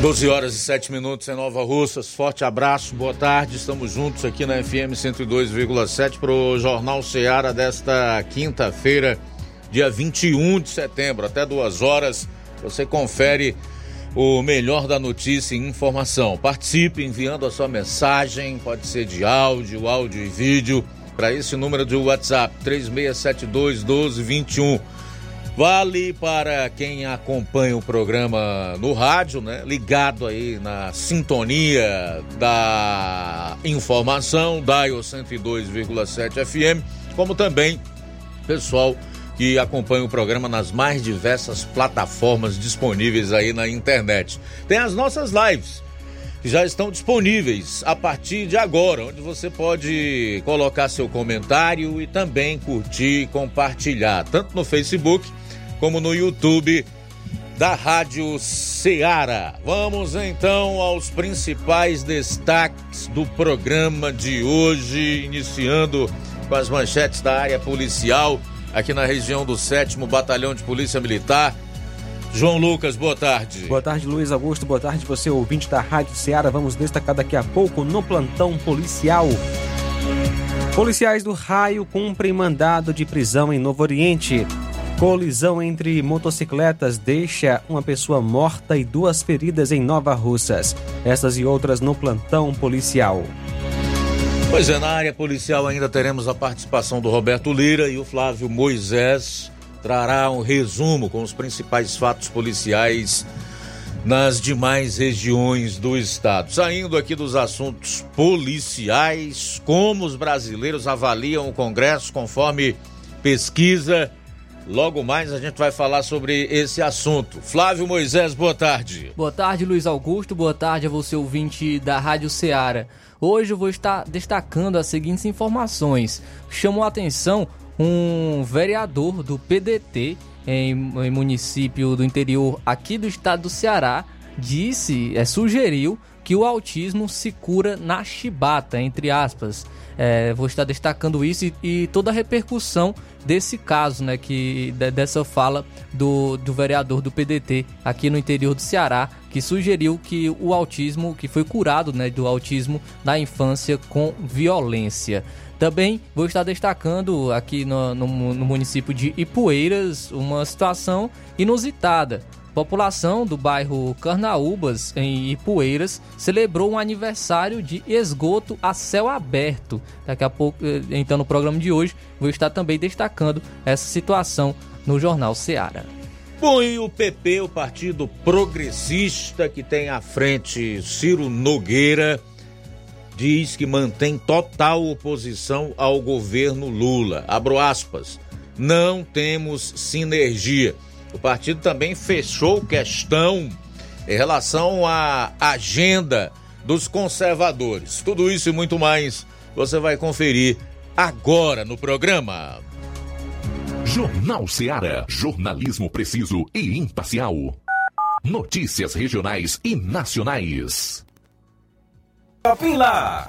12 horas e 7 minutos em Nova Russas. Forte abraço, boa tarde. Estamos juntos aqui na FM 102,7 para o Jornal Seara desta quinta-feira, dia 21 de setembro. Até duas horas você confere o melhor da notícia e informação. Participe enviando a sua mensagem, pode ser de áudio, áudio e vídeo, para esse número de WhatsApp 3672 1221. Vale para quem acompanha o programa no rádio, né? Ligado aí na sintonia da informação, Dial 102,7 FM, como também pessoal que acompanha o programa nas mais diversas plataformas disponíveis aí na internet. Tem as nossas lives que já estão disponíveis a partir de agora, onde você pode colocar seu comentário e também curtir e compartilhar, tanto no Facebook como no YouTube da Rádio Ceará. Vamos então aos principais destaques do programa de hoje, iniciando com as manchetes da área policial aqui na região do 7 Batalhão de Polícia Militar. João Lucas, boa tarde. Boa tarde, Luiz Augusto. Boa tarde, você ouvinte da Rádio Ceará. Vamos destacar daqui a pouco no plantão policial. Policiais do Raio cumprem mandado de prisão em Novo Oriente. Colisão entre motocicletas deixa uma pessoa morta e duas feridas em Nova Russas. Essas e outras no plantão policial. Pois é, na área policial ainda teremos a participação do Roberto Lira e o Flávio Moisés trará um resumo com os principais fatos policiais nas demais regiões do estado. Saindo aqui dos assuntos policiais, como os brasileiros avaliam o Congresso conforme pesquisa Logo mais a gente vai falar sobre esse assunto. Flávio Moisés, boa tarde. Boa tarde, Luiz Augusto. Boa tarde a você, ouvinte da Rádio Ceará. Hoje eu vou estar destacando as seguintes informações. Chamou a atenção um vereador do PDT em, em município do interior aqui do estado do Ceará disse, é, sugeriu que o autismo se cura na chibata, entre aspas. É, vou estar destacando isso e, e, toda a repercussão desse caso, né, que dessa fala do, do vereador do PDT aqui no interior do Ceará, que sugeriu que o autismo, que foi curado, né, do autismo na infância com violência. Também vou estar destacando aqui no, no, no município de Ipueiras uma situação inusitada. População do bairro Carnaúbas, em Ipueiras, celebrou um aniversário de esgoto a céu aberto. Daqui a pouco, eh, então, no programa de hoje, vou estar também destacando essa situação no Jornal Seara. Bom, e o PP, o Partido Progressista, que tem à frente Ciro Nogueira, diz que mantém total oposição ao governo Lula. Abro aspas. Não temos sinergia. O partido também fechou questão em relação à agenda dos conservadores. Tudo isso e muito mais você vai conferir agora no programa. Jornal Ceará, jornalismo preciso e imparcial. Notícias regionais e nacionais. Lá.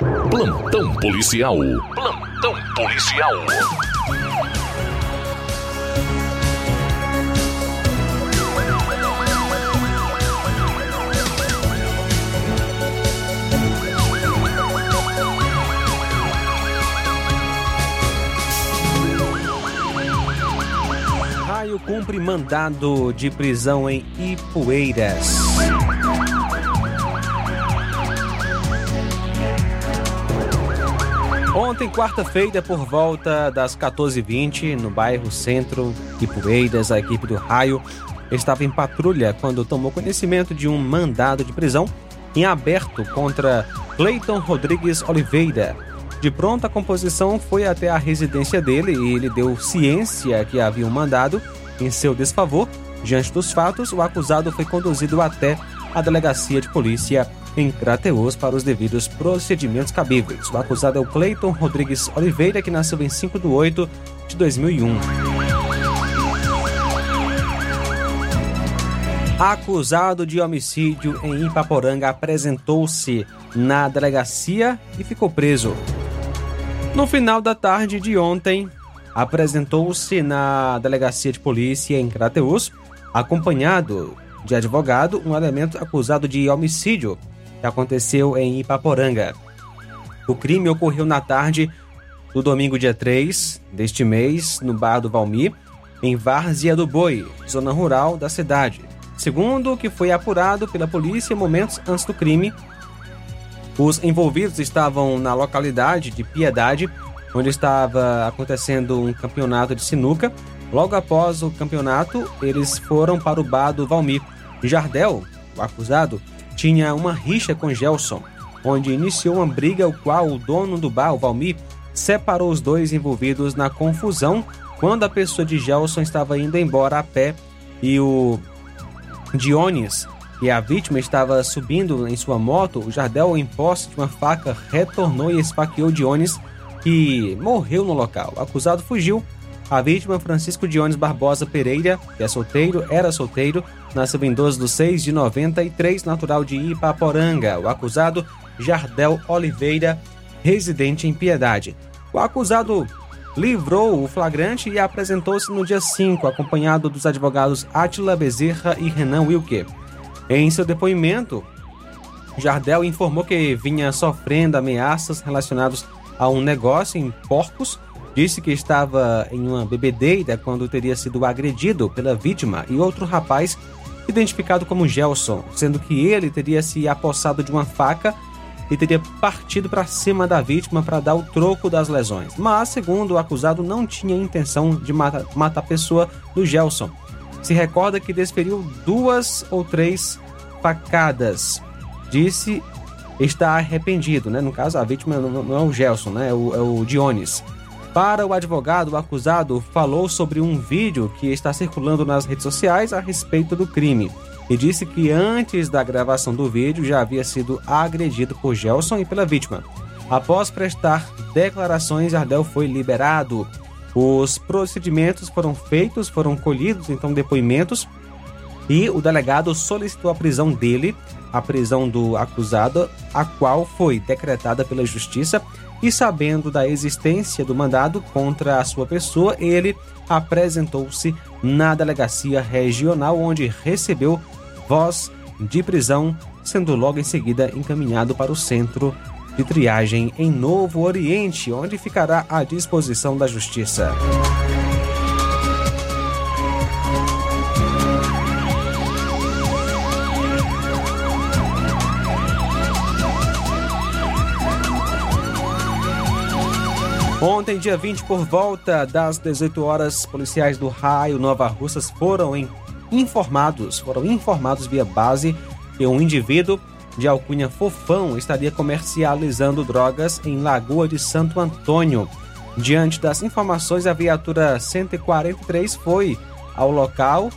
Plantão policial. Plantão policial. Raio cumpre mandado de prisão em Ipueiras. Ontem, quarta-feira, por volta das 14h20, no bairro Centro Ipueiras, a equipe do Raio estava em patrulha quando tomou conhecimento de um mandado de prisão em aberto contra Cleiton Rodrigues Oliveira. De pronta a composição foi até a residência dele e ele deu ciência que havia um mandado em seu desfavor. Diante dos fatos, o acusado foi conduzido até a delegacia de polícia em Crateus para os devidos procedimentos cabíveis. O acusado é o Cleiton Rodrigues Oliveira, que nasceu em 5 de 8 de 2001. Acusado de homicídio em Ipaporanga apresentou-se na delegacia e ficou preso. No final da tarde de ontem, apresentou-se na delegacia de polícia em Crateus, acompanhado de advogado, um elemento acusado de homicídio que aconteceu em Ipaporanga. O crime ocorreu na tarde do domingo, dia 3 deste mês, no bar do Valmir, em Várzea do Boi, zona rural da cidade. Segundo o que foi apurado pela polícia momentos antes do crime, os envolvidos estavam na localidade de Piedade, onde estava acontecendo um campeonato de sinuca. Logo após o campeonato, eles foram para o bar do Valmir. Jardel, o acusado, tinha uma rixa com Gelson, onde iniciou uma briga o qual o dono do bar, o Valmir, separou os dois envolvidos na confusão quando a pessoa de Gelson estava indo embora a pé e o Dionis e a vítima estava subindo em sua moto, o Jardel, em posse de uma faca, retornou e esfaqueou Dionis, que morreu no local. O acusado fugiu. A vítima, Francisco Dionis Barbosa Pereira, que é solteiro, era solteiro, nasceu em 12 de 6 de 93, natural de Ipaporanga. O acusado, Jardel Oliveira, residente em Piedade. O acusado livrou o flagrante e apresentou-se no dia 5, acompanhado dos advogados Átila Bezerra e Renan Wilke. Em seu depoimento, Jardel informou que vinha sofrendo ameaças relacionadas a um negócio em Porcos. Disse que estava em uma bebedeira quando teria sido agredido pela vítima e outro rapaz identificado como Gelson, sendo que ele teria se apossado de uma faca e teria partido para cima da vítima para dar o troco das lesões. Mas, segundo o acusado, não tinha intenção de matar, matar a pessoa do Gelson. Se recorda que desferiu duas ou três facadas. Disse estar arrependido, né? No caso, a vítima não é o Gelson, né? É o, é o Dionis. Para o advogado, o acusado falou sobre um vídeo que está circulando nas redes sociais a respeito do crime e disse que antes da gravação do vídeo já havia sido agredido por Gelson e pela vítima. Após prestar declarações, Ardel foi liberado. Os procedimentos foram feitos, foram colhidos então depoimentos e o delegado solicitou a prisão dele, a prisão do acusado, a qual foi decretada pela justiça e sabendo da existência do mandado contra a sua pessoa, ele apresentou-se na delegacia regional onde recebeu voz de prisão, sendo logo em seguida encaminhado para o centro de triagem em Novo Oriente, onde ficará à disposição da Justiça. Ontem, dia 20, por volta das 18 horas, policiais do Raio Nova Russas foram informados, foram informados via base que um indivíduo de alcunha Fofão estaria comercializando drogas em Lagoa de Santo Antônio. Diante das informações, a viatura 143 foi ao local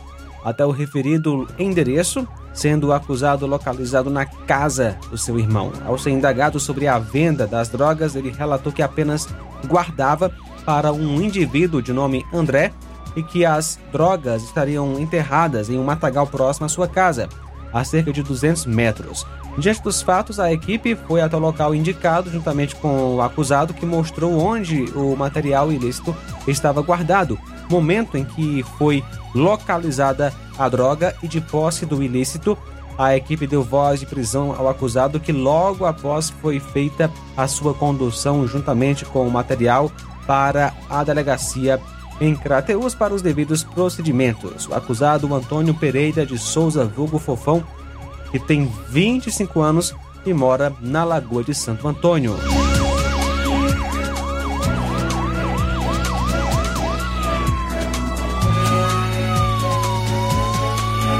até o referido endereço, sendo o acusado localizado na casa do seu irmão. Ao ser indagado sobre a venda das drogas, ele relatou que apenas guardava para um indivíduo de nome André, e que as drogas estariam enterradas em um matagal próximo à sua casa, a cerca de 200 metros. Diante dos fatos, a equipe foi até o local indicado, juntamente com o acusado, que mostrou onde o material ilícito estava guardado, momento em que foi localizada a droga e de posse do ilícito. A equipe deu voz de prisão ao acusado, que logo após foi feita a sua condução juntamente com o material para a delegacia em Crateus para os devidos procedimentos. O acusado Antônio Pereira de Souza Vulgo Fofão, que tem 25 anos e mora na Lagoa de Santo Antônio.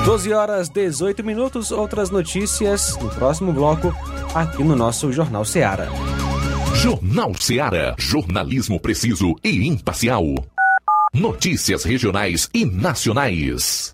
Doze horas 18 minutos. Outras notícias no próximo bloco aqui no nosso Jornal Seara. Jornal Seara. Jornalismo preciso e imparcial. Notícias regionais e nacionais.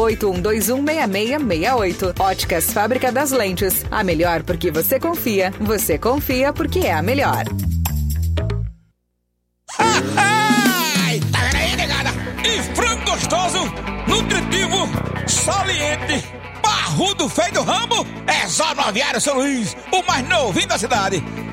981216668. Óticas Fábrica das Lentes. A melhor porque você confia. Você confia porque é a melhor. Ai, tá aí, negada? E frango gostoso, nutritivo, saliente, barrudo feio do ramo, é só no Aviário São Luís, o mais novinho da cidade.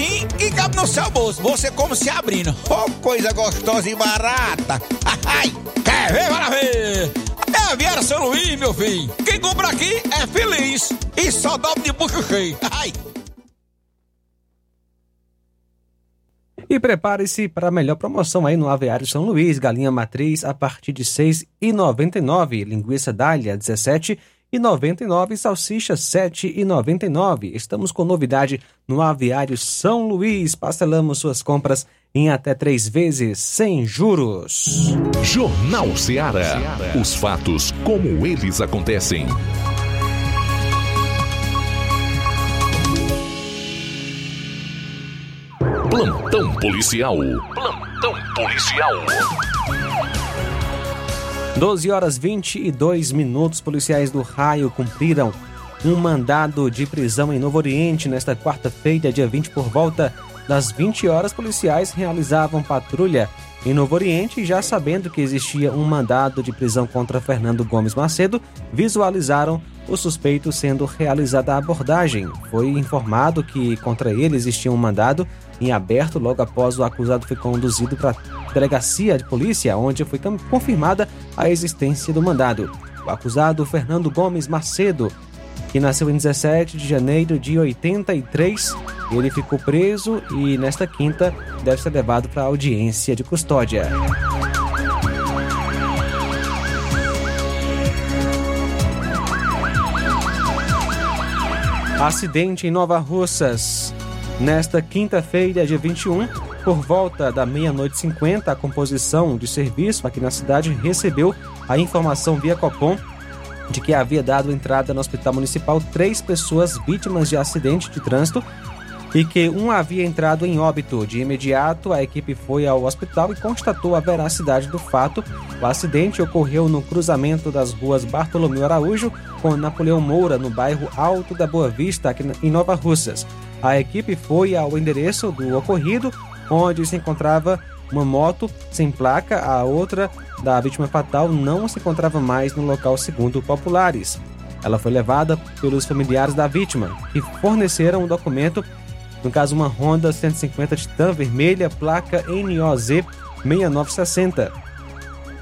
precinho que cabe no seu bolso. Você como se abrindo. Oh, coisa gostosa e barata. Ai, quer ver, para ver? É Vieira São Luís, meu filho. Quem compra aqui é feliz. E só dobra de bucho cheio. Ai. E prepare-se para a melhor promoção aí no Aviário São Luís. Galinha matriz a partir de R$ 6,99. Linguiça dália, R$ 17,99. Salsicha, R$ 7,99. Estamos com novidade no Aviário São Luís. Parcelamos suas compras em até três vezes, sem juros. Jornal Ceará. Os fatos como eles acontecem. Plantão policial. Plantão policial. 12 horas 22 minutos. Policiais do Raio cumpriram um mandado de prisão em Novo Oriente nesta quarta-feira, dia 20, por volta das 20 horas. Policiais realizavam patrulha em Novo Oriente e, já sabendo que existia um mandado de prisão contra Fernando Gomes Macedo, visualizaram o suspeito sendo realizada a abordagem. Foi informado que contra ele existia um mandado em aberto logo após o acusado foi conduzido para a delegacia de polícia, onde foi confirmada a existência do mandado. O acusado Fernando Gomes Macedo, que nasceu em 17 de janeiro de 83, ele ficou preso e nesta quinta deve ser levado para audiência de custódia. Acidente em Nova Russas. Nesta quinta-feira, dia 21, por volta da meia-noite 50, a composição de serviço aqui na cidade recebeu a informação via Copom de que havia dado entrada no Hospital Municipal três pessoas vítimas de acidente de trânsito e que um havia entrado em óbito. De imediato, a equipe foi ao hospital e constatou a veracidade do fato. O acidente ocorreu no cruzamento das ruas Bartolomeu Araújo com Napoleão Moura, no bairro Alto da Boa Vista, aqui em Nova Russas. A equipe foi ao endereço do ocorrido, onde se encontrava uma moto sem placa, a outra da vítima fatal não se encontrava mais no local segundo populares. Ela foi levada pelos familiares da vítima, que forneceram um documento, no caso uma Honda 150 Titan vermelha, placa NOZ 6960.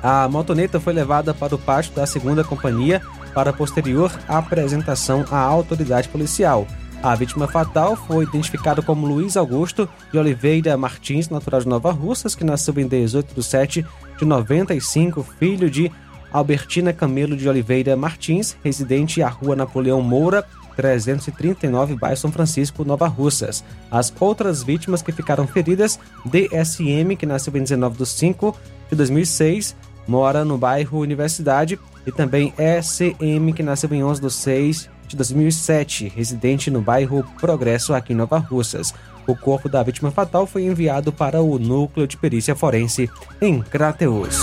A motoneta foi levada para o pátio da segunda companhia para posterior apresentação à autoridade policial. A vítima fatal foi identificada como Luiz Augusto de Oliveira Martins, natural de Nova Russas, que nasceu em 18 de 7 de 95, filho de Albertina Camelo de Oliveira Martins, residente à rua Napoleão Moura, 339, bairro São Francisco, Nova Russas. As outras vítimas que ficaram feridas, DSM, que nasceu em 19 de 5 de 2006, mora no bairro Universidade, e também ECM, que nasceu em 11 de 6 de 2007, residente no bairro Progresso, aqui em Nova Russas. O corpo da vítima fatal foi enviado para o núcleo de perícia forense em Crateus.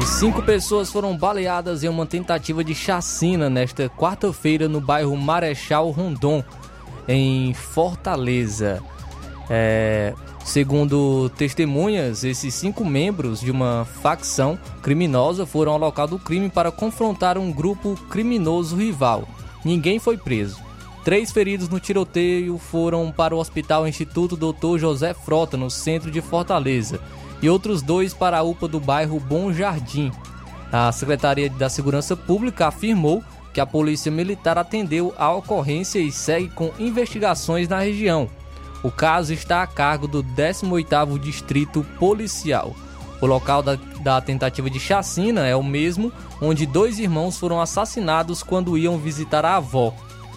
E cinco pessoas foram baleadas em uma tentativa de chacina nesta quarta-feira no bairro Marechal Rondon, em Fortaleza. É, Segundo testemunhas, esses cinco membros de uma facção criminosa foram ao local do crime para confrontar um grupo criminoso rival. Ninguém foi preso. Três feridos no tiroteio foram para o Hospital Instituto Dr. José Frota, no centro de Fortaleza, e outros dois para a UPA do bairro Bom Jardim. A Secretaria da Segurança Pública afirmou que a Polícia Militar atendeu a ocorrência e segue com investigações na região. O caso está a cargo do 18º Distrito Policial. O local da, da tentativa de chacina é o mesmo onde dois irmãos foram assassinados quando iam visitar a avó.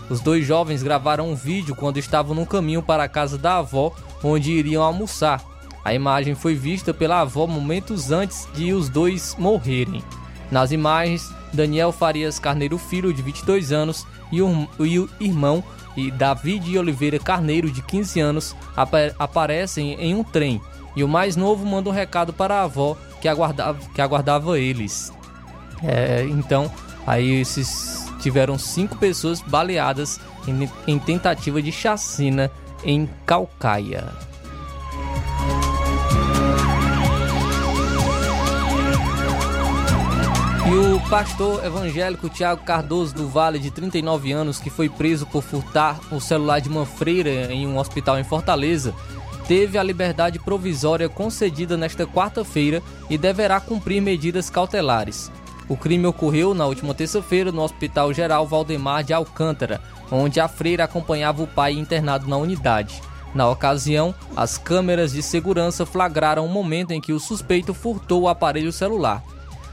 Os dois jovens gravaram um vídeo quando estavam no caminho para a casa da avó, onde iriam almoçar. A imagem foi vista pela avó momentos antes de os dois morrerem. Nas imagens, Daniel Farias Carneiro Filho, de 22 anos, e o, e o irmão e David Oliveira Carneiro, de 15 anos, aparecem em um trem. E o mais novo manda um recado para a avó que aguardava, que aguardava eles. É, então, aí esses tiveram cinco pessoas baleadas em, em tentativa de chacina em Calcaia. E o pastor evangélico Tiago Cardoso do Vale, de 39 anos, que foi preso por furtar o celular de uma freira em um hospital em Fortaleza, teve a liberdade provisória concedida nesta quarta-feira e deverá cumprir medidas cautelares. O crime ocorreu na última terça-feira no Hospital Geral Valdemar de Alcântara, onde a freira acompanhava o pai internado na unidade. Na ocasião, as câmeras de segurança flagraram o momento em que o suspeito furtou o aparelho celular.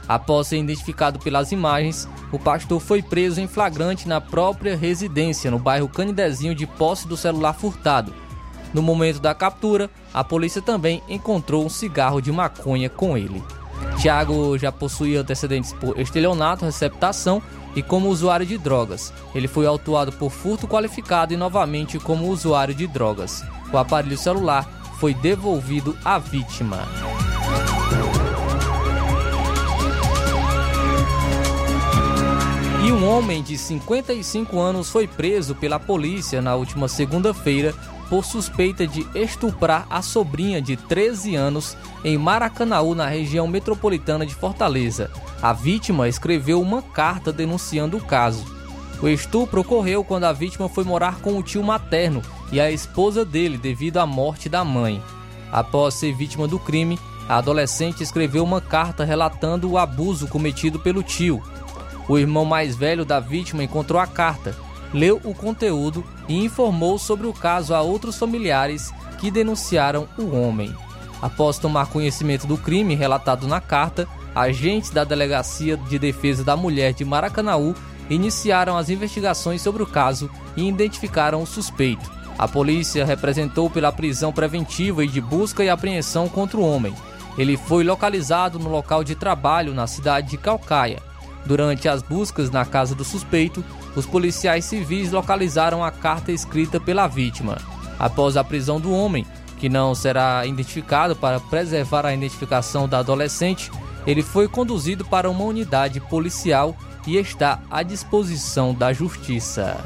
Após ser identificado pelas imagens, o pastor foi preso em flagrante na própria residência, no bairro Canidezinho, de posse do celular furtado. No momento da captura, a polícia também encontrou um cigarro de maconha com ele. Tiago já possuía antecedentes por estelionato, receptação e como usuário de drogas. Ele foi autuado por furto qualificado e novamente como usuário de drogas. O aparelho celular foi devolvido à vítima. E um homem de 55 anos foi preso pela polícia na última segunda-feira por suspeita de estuprar a sobrinha de 13 anos em Maracanaú, na região metropolitana de Fortaleza. A vítima escreveu uma carta denunciando o caso. O estupro ocorreu quando a vítima foi morar com o tio materno e a esposa dele devido à morte da mãe. Após ser vítima do crime, a adolescente escreveu uma carta relatando o abuso cometido pelo tio. O irmão mais velho da vítima encontrou a carta leu o conteúdo e informou sobre o caso a outros familiares que denunciaram o homem. Após tomar conhecimento do crime relatado na carta, agentes da Delegacia de Defesa da Mulher de Maracanaú iniciaram as investigações sobre o caso e identificaram o suspeito. A polícia representou pela prisão preventiva e de busca e apreensão contra o homem. Ele foi localizado no local de trabalho na cidade de Calcaia. Durante as buscas na casa do suspeito, os policiais civis localizaram a carta escrita pela vítima. Após a prisão do homem, que não será identificado para preservar a identificação da adolescente, ele foi conduzido para uma unidade policial e está à disposição da justiça.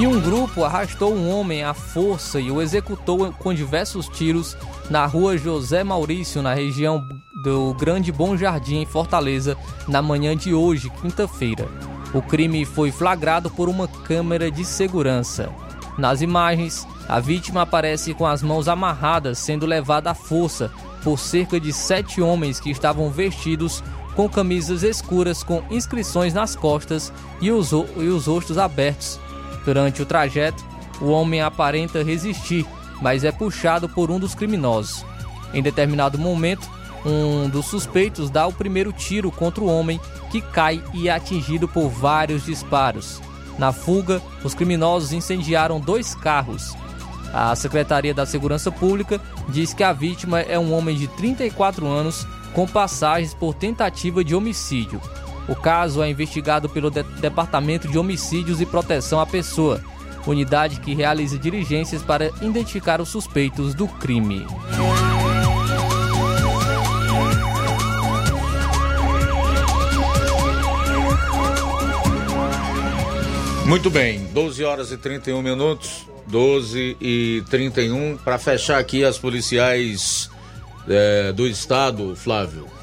E um grupo arrastou um homem à força e o executou com diversos tiros na rua José Maurício, na região do Grande Bom Jardim, em Fortaleza, na manhã de hoje, quinta-feira. O crime foi flagrado por uma câmera de segurança. Nas imagens, a vítima aparece com as mãos amarradas, sendo levada à força por cerca de sete homens que estavam vestidos com camisas escuras com inscrições nas costas e os, e os rostos abertos Durante o trajeto, o homem aparenta resistir, mas é puxado por um dos criminosos. Em determinado momento, um dos suspeitos dá o primeiro tiro contra o homem, que cai e é atingido por vários disparos. Na fuga, os criminosos incendiaram dois carros. A Secretaria da Segurança Pública diz que a vítima é um homem de 34 anos com passagens por tentativa de homicídio. O caso é investigado pelo de Departamento de Homicídios e Proteção à Pessoa, unidade que realiza diligências para identificar os suspeitos do crime. Muito bem, 12 horas e 31 minutos, 12 e 31, para fechar aqui as policiais é, do estado, Flávio.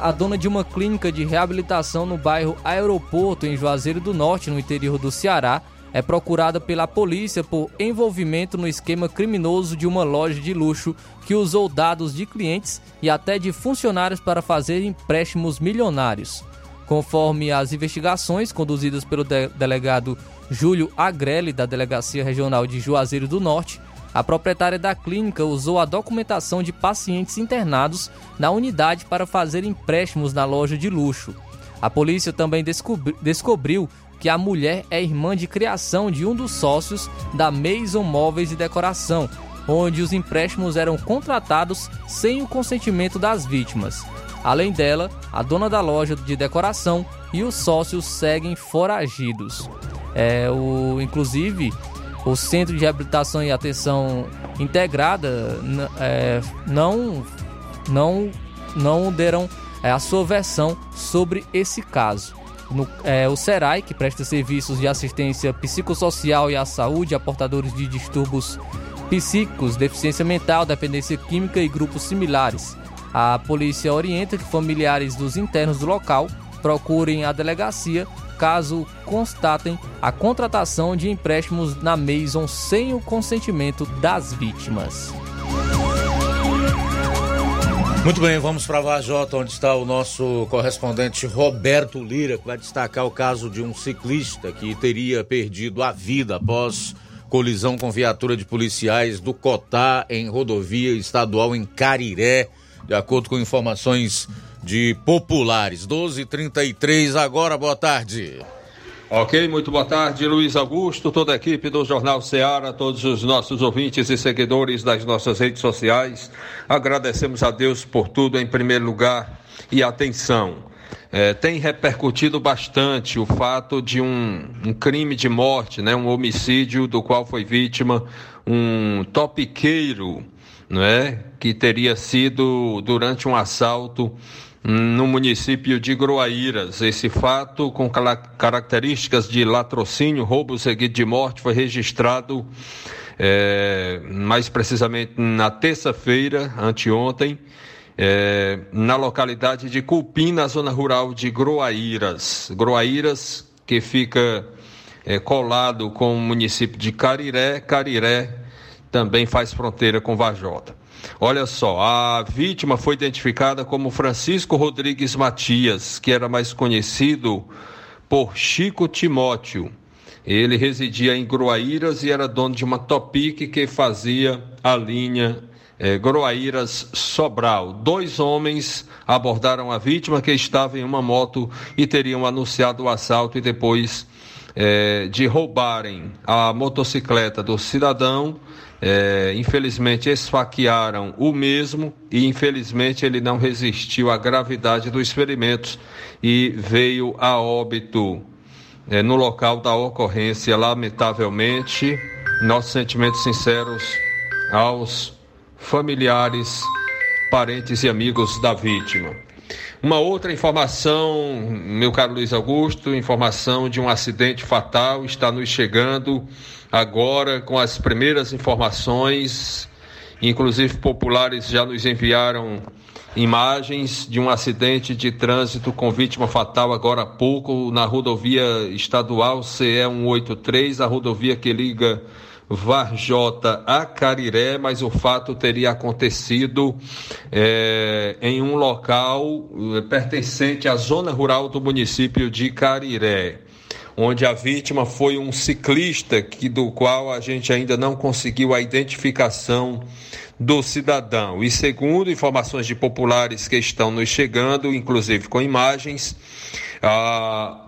A dona de uma clínica de reabilitação no bairro Aeroporto, em Juazeiro do Norte, no interior do Ceará, é procurada pela polícia por envolvimento no esquema criminoso de uma loja de luxo que usou dados de clientes e até de funcionários para fazer empréstimos milionários. Conforme as investigações conduzidas pelo de delegado Júlio Agrelli, da Delegacia Regional de Juazeiro do Norte, a proprietária da clínica usou a documentação de pacientes internados na unidade para fazer empréstimos na loja de luxo. A polícia também descobri descobriu que a mulher é irmã de criação de um dos sócios da Maison Móveis e Decoração, onde os empréstimos eram contratados sem o consentimento das vítimas. Além dela, a dona da loja de decoração e os sócios seguem foragidos. É, o, inclusive, o Centro de Reabilitação e Atenção Integrada é, não, não, não deram é, a sua versão sobre esse caso. No, é, o SERAI, que presta serviços de assistência psicossocial e à saúde a portadores de distúrbios psíquicos, deficiência mental, dependência química e grupos similares. A polícia orienta que familiares dos internos do local procurem a delegacia caso constatem a contratação de empréstimos na Maison sem o consentimento das vítimas. Muito bem, vamos para Vajota, onde está o nosso correspondente Roberto Lira, que vai destacar o caso de um ciclista que teria perdido a vida após colisão com viatura de policiais do Cotá em rodovia estadual em Cariré, de acordo com informações de populares. 12:33 agora, boa tarde. Ok, muito boa tarde, Luiz Augusto, toda a equipe do Jornal Ceará, todos os nossos ouvintes e seguidores das nossas redes sociais. Agradecemos a Deus por tudo em primeiro lugar e atenção. É, tem repercutido bastante o fato de um, um, crime de morte, né, um homicídio do qual foi vítima um topiqueiro, né, que teria sido durante um assalto no município de Groaíras. Esse fato, com características de latrocínio, roubo seguido de morte, foi registrado é, mais precisamente na terça-feira, anteontem, é, na localidade de Cupim, na zona rural de Groaíras. Groaíras, que fica é, colado com o município de Cariré. Cariré também faz fronteira com Vajota. Olha só, a vítima foi identificada como Francisco Rodrigues Matias, que era mais conhecido por Chico Timóteo. Ele residia em Groaíras e era dono de uma Topic que fazia a linha é, Groaíras Sobral. Dois homens abordaram a vítima que estava em uma moto e teriam anunciado o assalto e depois é, de roubarem a motocicleta do cidadão, é, infelizmente esfaquearam o mesmo e infelizmente ele não resistiu à gravidade dos ferimentos e veio a óbito é, no local da ocorrência, lamentavelmente. Nossos sentimentos sinceros aos familiares, parentes e amigos da vítima. Uma outra informação, meu caro Luiz Augusto, informação de um acidente fatal está nos chegando agora com as primeiras informações, inclusive populares já nos enviaram imagens de um acidente de trânsito com vítima fatal agora há pouco na rodovia estadual CE 183, a rodovia que liga Varjota a Cariré, mas o fato teria acontecido é, em um local é, pertencente à zona rural do município de Cariré, onde a vítima foi um ciclista que, do qual a gente ainda não conseguiu a identificação do cidadão. E segundo informações de populares que estão nos chegando, inclusive com imagens, a,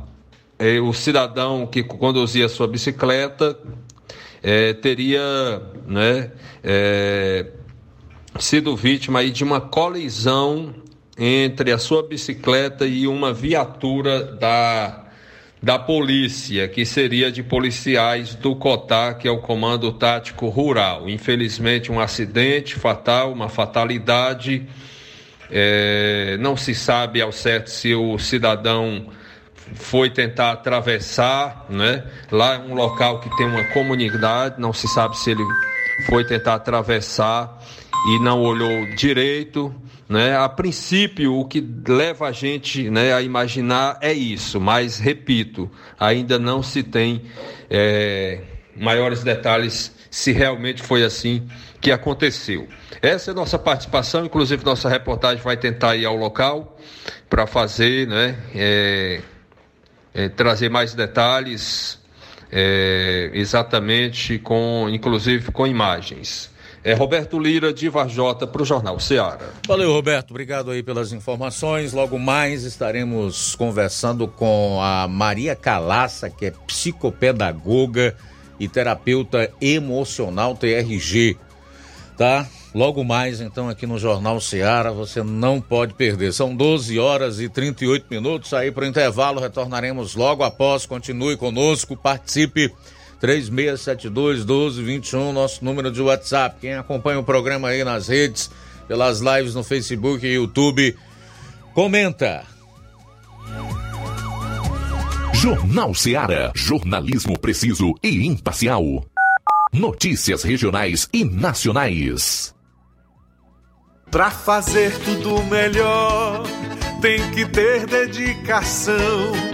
é, o cidadão que conduzia sua bicicleta é, teria né, é, sido vítima aí de uma colisão entre a sua bicicleta e uma viatura da, da polícia, que seria de policiais do COTAR, que é o Comando Tático Rural. Infelizmente, um acidente fatal, uma fatalidade. É, não se sabe ao certo se o cidadão foi tentar atravessar, né? Lá é um local que tem uma comunidade, não se sabe se ele foi tentar atravessar e não olhou direito, né? A princípio, o que leva a gente né, a imaginar é isso, mas repito, ainda não se tem é, maiores detalhes se realmente foi assim que aconteceu. Essa é a nossa participação, inclusive nossa reportagem vai tentar ir ao local para fazer, né? É, é, trazer mais detalhes, é, exatamente com, inclusive com imagens. É Roberto Lira de Varjota para o Jornal Ceará. Valeu, Roberto. Obrigado aí pelas informações. Logo mais estaremos conversando com a Maria Calaça, que é psicopedagoga e terapeuta emocional TRG, tá? Logo mais, então, aqui no Jornal Ceará, você não pode perder. São 12 horas e 38 minutos aí para o intervalo. Retornaremos logo após. Continue conosco, participe 3672 1221, nosso número de WhatsApp. Quem acompanha o programa aí nas redes, pelas lives no Facebook e YouTube, comenta. Jornal Ceará, jornalismo preciso e imparcial. Notícias regionais e nacionais. Pra fazer tudo melhor tem que ter dedicação.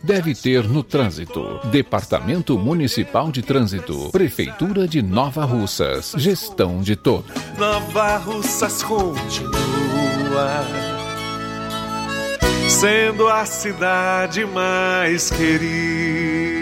deve ter no trânsito. Departamento Municipal de Trânsito, Prefeitura de Nova Russas, gestão de todos. Nova Russas continua sendo a cidade mais querida.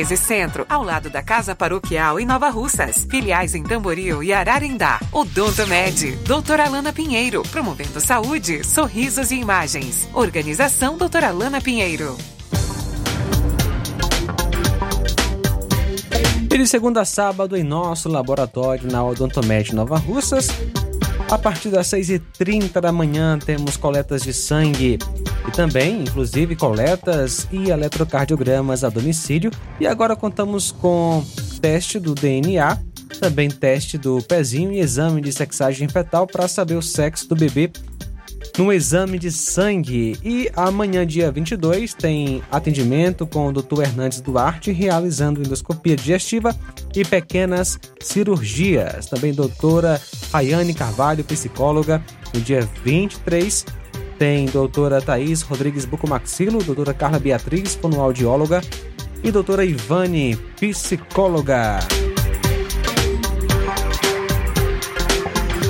1213 Centro, ao lado da Casa Paroquial em Nova Russas. Filiais em Tamboril e Ararindá. Odonto Med, doutora Alana Pinheiro, promovendo saúde, sorrisos e imagens. Organização doutora Alana Pinheiro. E de segunda a sábado, em nosso laboratório na Odontomed Nova Russas, a partir das 6h30 da manhã, temos coletas de sangue e também, inclusive, coletas e eletrocardiogramas a domicílio. E agora contamos com teste do DNA, também teste do pezinho e exame de sexagem fetal para saber o sexo do bebê no exame de sangue. E amanhã, dia 22, tem atendimento com o Dr. Hernandes Duarte, realizando endoscopia digestiva e pequenas cirurgias. Também doutora Rayane Carvalho, psicóloga, no dia 23. Tem doutora Thaís Rodrigues Bucomaxilo, doutora Carla Beatriz, fonoaudióloga, e doutora Ivane, psicóloga.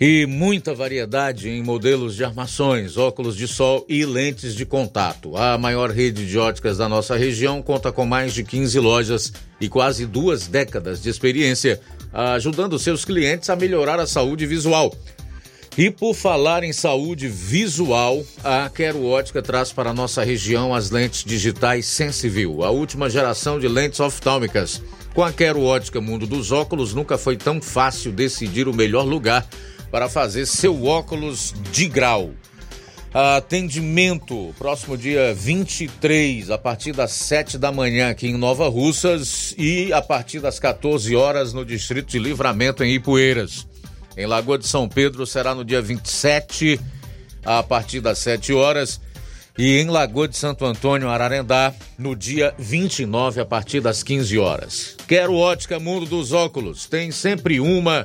e muita variedade em modelos de armações, óculos de sol e lentes de contato. A maior rede de óticas da nossa região conta com mais de 15 lojas e quase duas décadas de experiência, ajudando seus clientes a melhorar a saúde visual. E por falar em saúde visual, a Quero Ótica traz para a nossa região as lentes digitais Sensivil, a última geração de lentes oftálmicas. Com a Quero Ótica Mundo dos Óculos, nunca foi tão fácil decidir o melhor lugar para fazer seu óculos de grau. Atendimento próximo dia 23, a partir das 7 da manhã aqui em Nova Russas e a partir das 14 horas no Distrito de Livramento em Ipueiras. Em Lagoa de São Pedro será no dia 27, a partir das 7 horas. E em Lagoa de Santo Antônio, Ararendá, no dia 29, a partir das 15 horas. Quero ótica Mundo dos Óculos. Tem sempre uma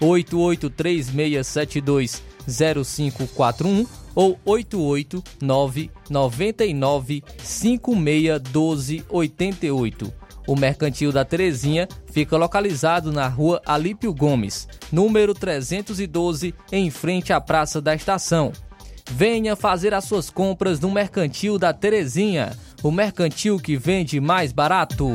8836720541 ou 88999561288. O Mercantil da Terezinha fica localizado na rua Alípio Gomes, número 312, em frente à Praça da Estação. Venha fazer as suas compras no Mercantil da Terezinha, o mercantil que vende mais barato.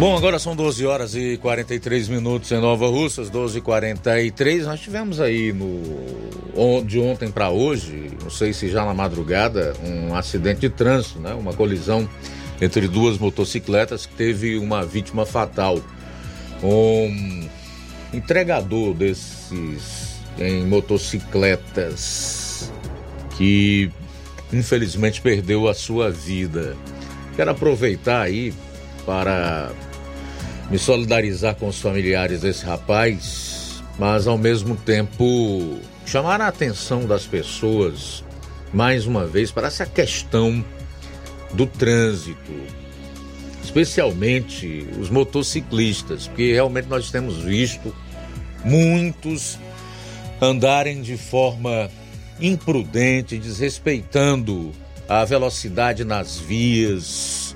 Bom, agora são 12 horas e 43 minutos em Nova Russas, 12 e 43 Nós tivemos aí no de ontem para hoje, não sei se já na madrugada, um acidente de trânsito, né? Uma colisão entre duas motocicletas que teve uma vítima fatal. Um entregador desses em motocicletas que infelizmente perdeu a sua vida. Quero aproveitar aí para me solidarizar com os familiares desse rapaz, mas ao mesmo tempo chamar a atenção das pessoas mais uma vez para essa questão do trânsito, especialmente os motociclistas, porque realmente nós temos visto muitos andarem de forma imprudente, desrespeitando a velocidade nas vias,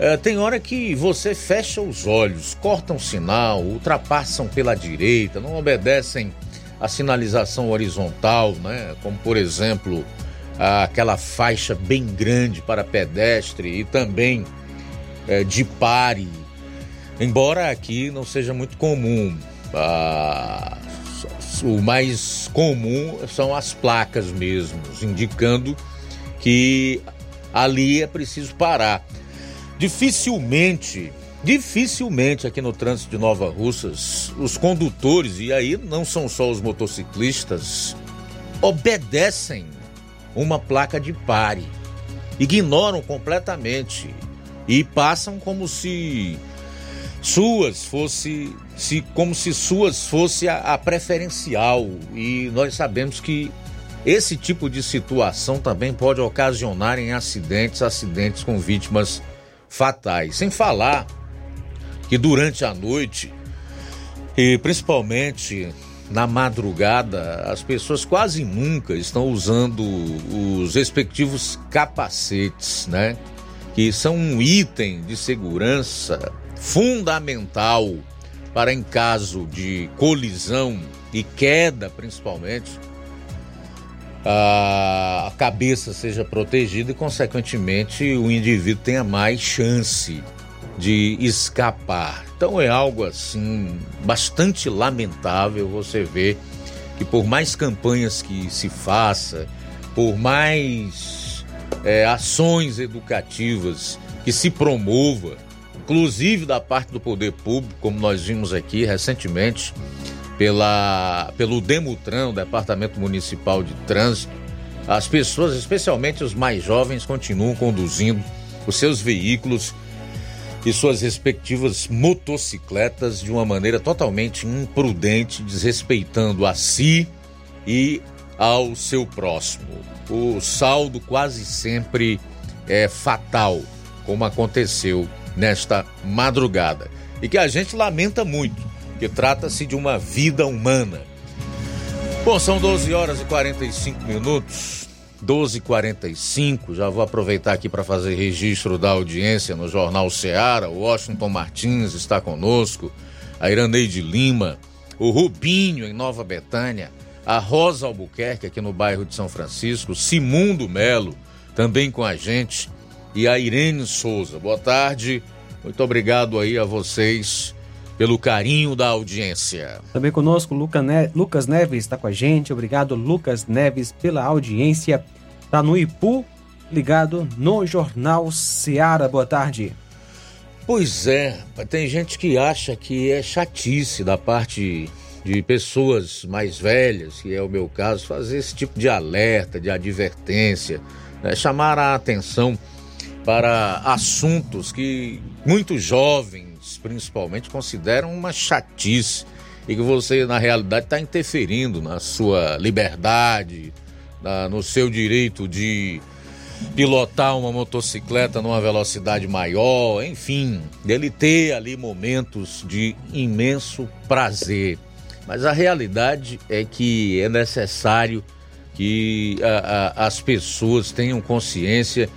é, tem hora que você fecha os olhos, cortam sinal, ultrapassam pela direita, não obedecem a sinalização horizontal, né? Como por exemplo aquela faixa bem grande para pedestre e também é, de pare. Embora aqui não seja muito comum, ah, o mais comum são as placas mesmo, indicando que ali é preciso parar. Dificilmente, dificilmente aqui no trânsito de Nova Russas, os condutores, e aí não são só os motociclistas, obedecem uma placa de pare. Ignoram completamente e passam como se suas fosse se como se suas fosse a, a, preferencial e nós sabemos que esse tipo de situação também pode ocasionar em acidentes, acidentes com vítimas fatais. Sem falar que durante a noite, e principalmente na madrugada, as pessoas quase nunca estão usando os respectivos capacetes, né? Que são um item de segurança fundamental para em caso de colisão e queda, principalmente, a cabeça seja protegida e, consequentemente, o indivíduo tenha mais chance de escapar. Então é algo assim bastante lamentável você ver que por mais campanhas que se faça, por mais é, ações educativas que se promova, inclusive da parte do poder público, como nós vimos aqui recentemente, pela, pelo Demutran, Departamento Municipal de Trânsito, as pessoas, especialmente os mais jovens, continuam conduzindo os seus veículos e suas respectivas motocicletas de uma maneira totalmente imprudente, desrespeitando a si e ao seu próximo. O saldo quase sempre é fatal, como aconteceu nesta madrugada. E que a gente lamenta muito que trata-se de uma vida humana. Bom, são 12 horas e 45 minutos. 12 e 45 já vou aproveitar aqui para fazer registro da audiência no Jornal Ceará. O Washington Martins está conosco, a Iraneide Lima, o Rubinho em Nova Betânia, a Rosa Albuquerque aqui no bairro de São Francisco, Simundo Melo também com a gente e a Irene Souza. Boa tarde, muito obrigado aí a vocês pelo carinho da audiência. Também conosco Luca ne Lucas Neves está com a gente. Obrigado, Lucas Neves, pela audiência. Está no Ipu, ligado no Jornal Seara. Boa tarde. Pois é, tem gente que acha que é chatice da parte de pessoas mais velhas, que é o meu caso, fazer esse tipo de alerta, de advertência, né? chamar a atenção para assuntos que muitos principalmente, consideram uma chatice e que você, na realidade, está interferindo na sua liberdade, na, no seu direito de pilotar uma motocicleta numa velocidade maior, enfim, ele ter ali momentos de imenso prazer. Mas a realidade é que é necessário que a, a, as pessoas tenham consciência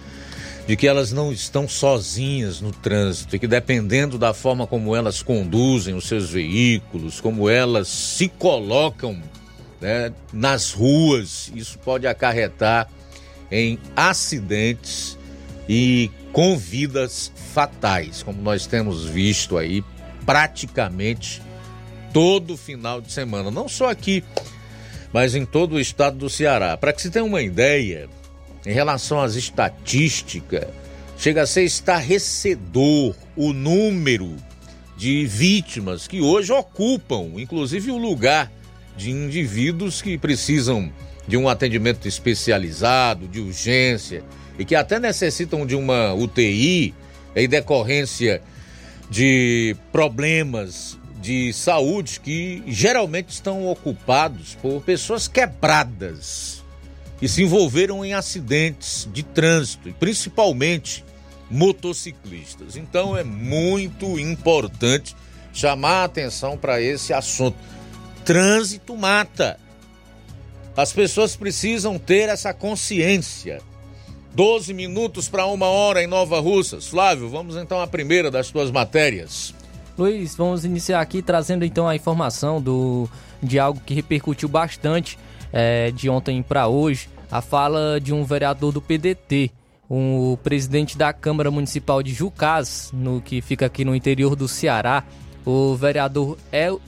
de que elas não estão sozinhas no trânsito e que dependendo da forma como elas conduzem os seus veículos, como elas se colocam né, nas ruas, isso pode acarretar em acidentes e com vidas fatais, como nós temos visto aí praticamente todo final de semana, não só aqui, mas em todo o estado do Ceará. Para que se tenha uma ideia, em relação às estatísticas, chega a ser estarrecedor o número de vítimas que hoje ocupam, inclusive, o lugar de indivíduos que precisam de um atendimento especializado, de urgência, e que até necessitam de uma UTI em decorrência de problemas de saúde que geralmente estão ocupados por pessoas quebradas que se envolveram em acidentes de trânsito, principalmente motociclistas. Então é muito importante chamar a atenção para esse assunto. Trânsito mata. As pessoas precisam ter essa consciência. 12 minutos para uma hora em Nova Russas. Flávio, vamos então à primeira das tuas matérias. Luiz, vamos iniciar aqui trazendo então a informação do, de algo que repercutiu bastante é, de ontem para hoje. A fala de um vereador do PDT, o presidente da Câmara Municipal de Jucás, no que fica aqui no interior do Ceará, o vereador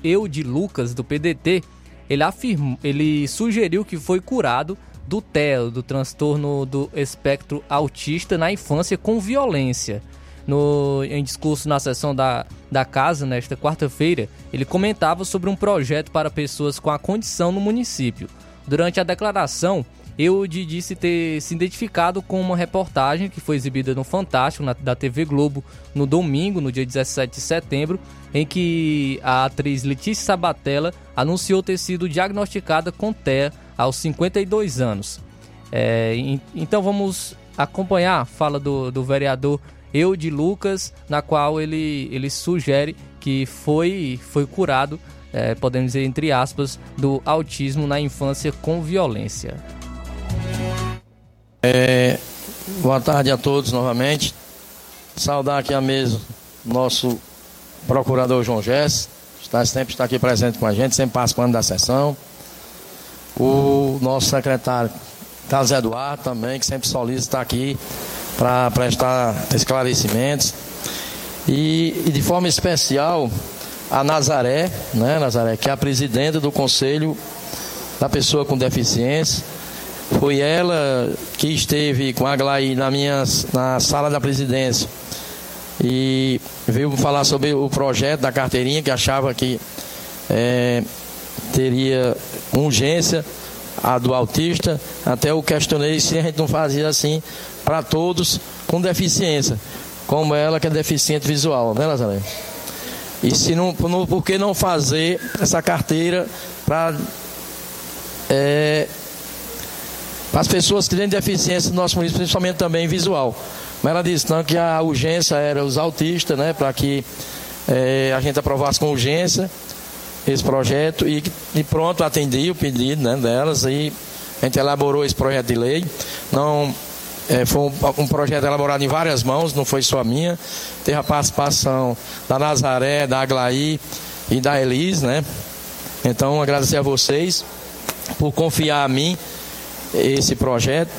Eude Lucas do PDT, ele afirmou, ele sugeriu que foi curado do TEL, do transtorno do espectro autista na infância com violência no, em discurso na sessão da, da casa, nesta quarta-feira, ele comentava sobre um projeto para pessoas com a condição no município. Durante a declaração, Eude disse ter se identificado com uma reportagem que foi exibida no Fantástico, na, da TV Globo, no domingo, no dia 17 de setembro, em que a atriz Letícia Sabatella anunciou ter sido diagnosticada com TEA aos 52 anos. É, então vamos acompanhar a fala do, do vereador eu de Lucas, na qual ele, ele sugere que foi, foi curado, é, podemos dizer entre aspas, do autismo na infância com violência. É, boa tarde a todos novamente. Saudar aqui a mesa nosso procurador João Gess, está, sempre está aqui presente com a gente, sempre participando da sessão. O nosso secretário Carlos Eduardo também, que sempre solicita estar aqui para prestar esclarecimentos. E, e, de forma especial a Nazaré, né, Nazaré, que é a presidenta do Conselho da Pessoa com Deficiência. Foi ela que esteve com a Glaí na, minha, na sala da presidência e veio falar sobre o projeto da carteirinha, que achava que é, teria urgência a do autista. Até eu questionei se a gente não fazia assim para todos com deficiência, como ela que é deficiente visual, né, Nazaré? E se não, por que não fazer essa carteira para é, as pessoas que têm deficiência no nosso município, principalmente também visual. Mas ela disse não, que a urgência era os autistas, né, para que é, a gente aprovasse com urgência esse projeto e, e pronto, atendi o pedido né, delas e a gente elaborou esse projeto de lei. Não é, foi um, um, projeto elaborado em várias mãos, não foi só minha. Teve a participação da Nazaré, da Aglaí e da Elis, né? Então, agradecer a vocês por confiar a mim esse projeto.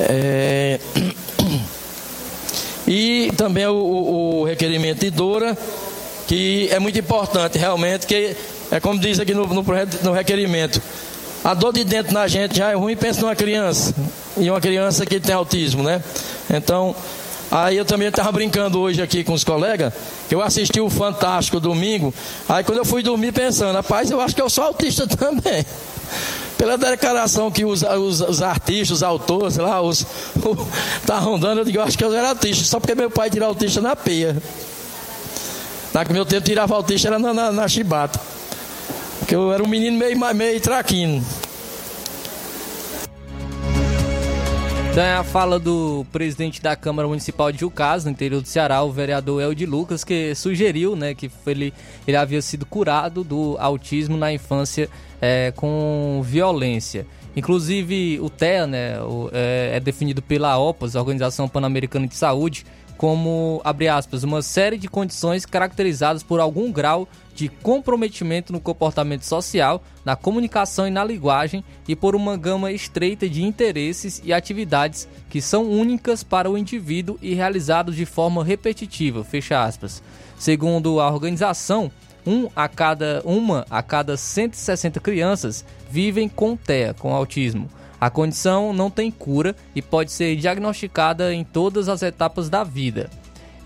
É... E também o, o, requerimento de Dora, que é muito importante realmente, que é como diz aqui no, no, no requerimento, A dor de dentro na gente já é ruim, pensa numa criança. E uma criança que tem autismo, né? Então, aí eu também estava brincando hoje aqui com os colegas, que eu assisti o Fantástico domingo. Aí quando eu fui dormir pensando, rapaz, eu acho que eu sou autista também. Pela declaração que os, os, os artistas, os autores, lá, os. tá rondando, eu digo, eu acho que eu era autista, só porque meu pai tirava autista na peia. Na meu tempo tirava autista era na, na, na chibata. Porque eu era um menino meio, meio traquino. Então é a fala do presidente da Câmara Municipal de Jucás, no interior do Ceará, o vereador Elde Lucas, que sugeriu né, que ele, ele havia sido curado do autismo na infância é, com violência. Inclusive, o TEA né, o, é, é definido pela OPAS, Organização Pan-Americana de Saúde, como, abre aspas, uma série de condições caracterizadas por algum grau de comprometimento no comportamento social, na comunicação e na linguagem e por uma gama estreita de interesses e atividades que são únicas para o indivíduo e realizados de forma repetitiva, fecha aspas. Segundo a organização, um a cada, uma a cada 160 crianças vivem com TEA, com autismo. A condição não tem cura e pode ser diagnosticada em todas as etapas da vida.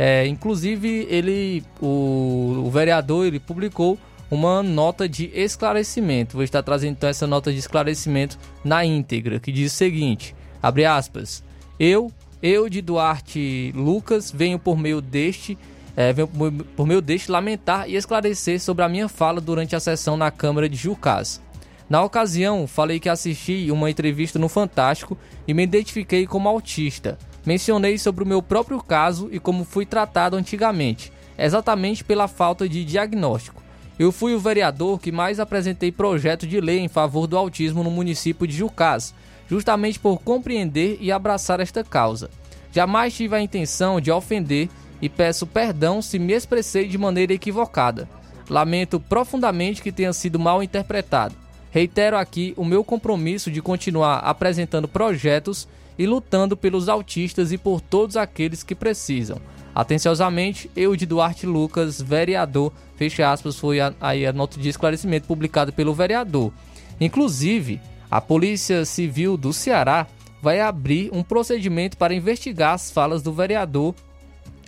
É, inclusive, ele, o, o, vereador, ele publicou uma nota de esclarecimento. Vou estar trazendo então essa nota de esclarecimento na íntegra, que diz o seguinte: abre aspas. Eu, eu de Duarte Lucas, venho por meio deste é, venho por meio deste lamentar e esclarecer sobre a minha fala durante a sessão na Câmara de Jucás. Na ocasião, falei que assisti uma entrevista no Fantástico e me identifiquei como autista. Mencionei sobre o meu próprio caso e como fui tratado antigamente, exatamente pela falta de diagnóstico. Eu fui o vereador que mais apresentei projeto de lei em favor do autismo no município de Jucás, justamente por compreender e abraçar esta causa. Jamais tive a intenção de ofender e peço perdão se me expressei de maneira equivocada. Lamento profundamente que tenha sido mal interpretado. Reitero aqui o meu compromisso de continuar apresentando projetos e lutando pelos autistas e por todos aqueles que precisam. Atenciosamente, eu de Duarte Lucas, vereador, fecha aspas, foi a, aí a nota de esclarecimento publicada pelo vereador. Inclusive, a Polícia Civil do Ceará vai abrir um procedimento para investigar as falas do vereador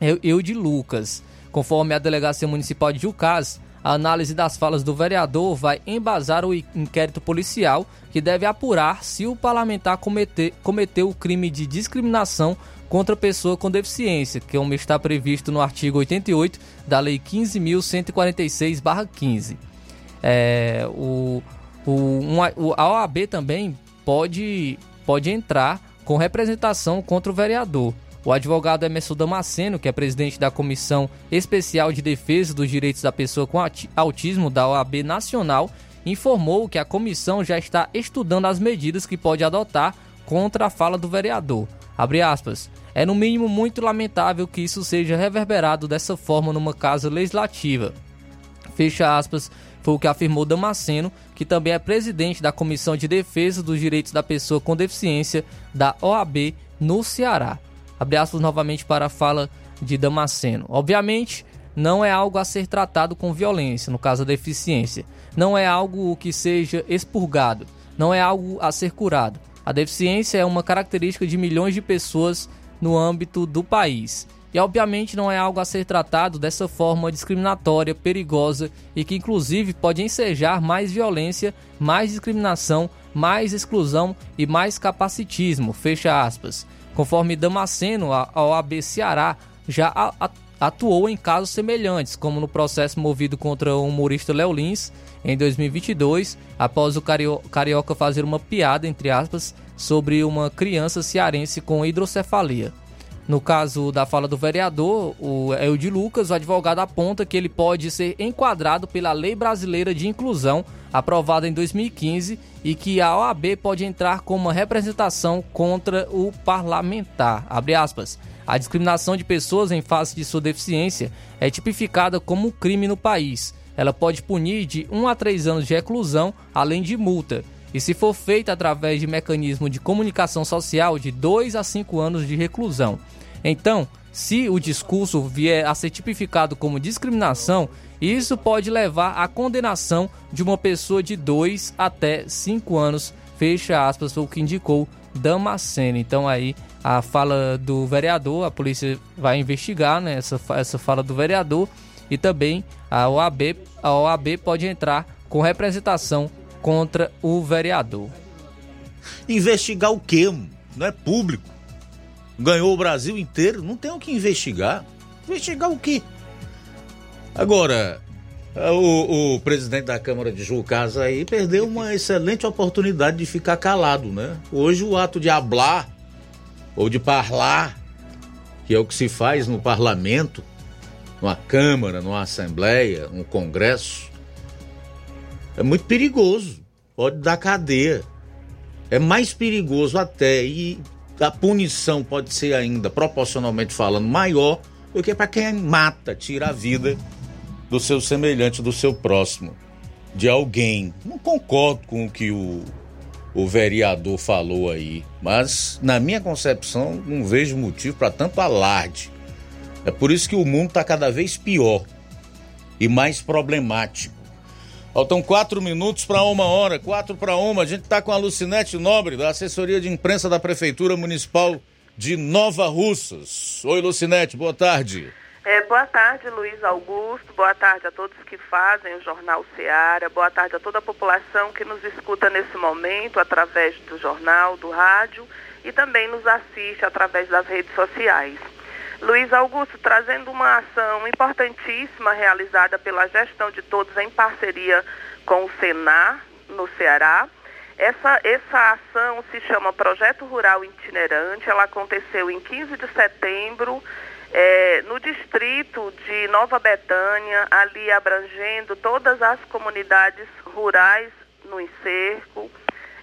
eu, eu de Lucas. Conforme a Delegacia Municipal de Jucás, a análise das falas do vereador vai embasar o inquérito policial que deve apurar se o parlamentar cometer, cometeu o crime de discriminação contra pessoa com deficiência, que está previsto no artigo 88 da Lei 15.146-15. É, o, o, um, a OAB também pode, pode entrar com representação contra o vereador. O advogado Emerson Damasceno, que é presidente da Comissão Especial de Defesa dos Direitos da Pessoa com Autismo da OAB Nacional, informou que a comissão já está estudando as medidas que pode adotar contra a fala do vereador. Aspas, é no mínimo muito lamentável que isso seja reverberado dessa forma numa casa legislativa. Fecha aspas, foi o que afirmou Damasceno, que também é presidente da Comissão de Defesa dos Direitos da Pessoa com Deficiência da OAB no Ceará. Abre aspas novamente para a fala de Damasceno. Obviamente, não é algo a ser tratado com violência, no caso da deficiência. Não é algo que seja expurgado. Não é algo a ser curado. A deficiência é uma característica de milhões de pessoas no âmbito do país. E obviamente não é algo a ser tratado dessa forma discriminatória, perigosa e que inclusive pode ensejar mais violência, mais discriminação, mais exclusão e mais capacitismo. Fecha aspas. Conforme Damasceno, a OAB Ceará já atuou em casos semelhantes, como no processo movido contra o humorista Léo Lins em 2022, após o carioca fazer uma piada, entre aspas, sobre uma criança cearense com hidrocefalia. No caso da fala do vereador, o Eldi Lucas, o advogado aponta que ele pode ser enquadrado pela Lei Brasileira de Inclusão, aprovada em 2015, e que a OAB pode entrar com uma representação contra o parlamentar. A discriminação de pessoas em face de sua deficiência é tipificada como crime no país. Ela pode punir de 1 a 3 anos de reclusão, além de multa. E se for feita através de mecanismo de comunicação social, de 2 a 5 anos de reclusão. Então, se o discurso vier a ser tipificado como discriminação, isso pode levar à condenação de uma pessoa de 2 até 5 anos. Fecha aspas, foi o que indicou Damasceno. Então aí a fala do vereador, a polícia vai investigar né, essa, essa fala do vereador e também a OAB, a OAB pode entrar com representação contra o vereador. Investigar o quê? Não é público. Ganhou o Brasil inteiro, não tem o que investigar. Investigar o quê? Agora, o, o presidente da Câmara de Jucasa aí perdeu uma excelente oportunidade de ficar calado, né? Hoje o ato de hablar ou de parlar, que é o que se faz no parlamento, numa Câmara, numa Assembleia, num Congresso, é muito perigoso. Pode dar cadeia. É mais perigoso até e a punição pode ser ainda, proporcionalmente falando, maior do que para quem mata, tira a vida do seu semelhante, do seu próximo, de alguém. Não concordo com o que o, o vereador falou aí, mas na minha concepção não vejo motivo para tanto alarde. É por isso que o mundo está cada vez pior e mais problemático. Faltam quatro minutos para uma hora, quatro para uma. A gente está com a Lucinete Nobre, da assessoria de imprensa da Prefeitura Municipal de Nova Russas. Oi, Lucinete, boa tarde. É, boa tarde, Luiz Augusto. Boa tarde a todos que fazem o Jornal Seara. Boa tarde a toda a população que nos escuta nesse momento através do jornal, do rádio e também nos assiste através das redes sociais. Luiz Augusto, trazendo uma ação importantíssima realizada pela gestão de todos em parceria com o Senar, no Ceará. Essa, essa ação se chama Projeto Rural Itinerante, ela aconteceu em 15 de setembro, é, no distrito de Nova Betânia, ali abrangendo todas as comunidades rurais no encerco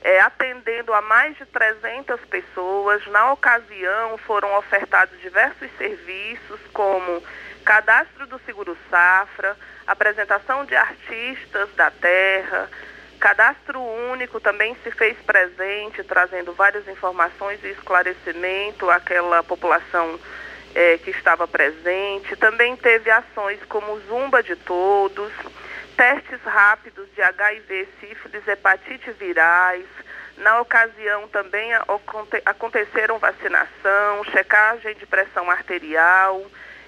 é, atendendo a mais de 300 pessoas. Na ocasião, foram ofertados diversos serviços, como cadastro do Seguro Safra, apresentação de artistas da terra, cadastro único também se fez presente, trazendo várias informações e esclarecimento àquela população é, que estava presente. Também teve ações como Zumba de Todos testes rápidos de HIV, sífilis, hepatite virais. Na ocasião também aconteceram vacinação, checagem de pressão arterial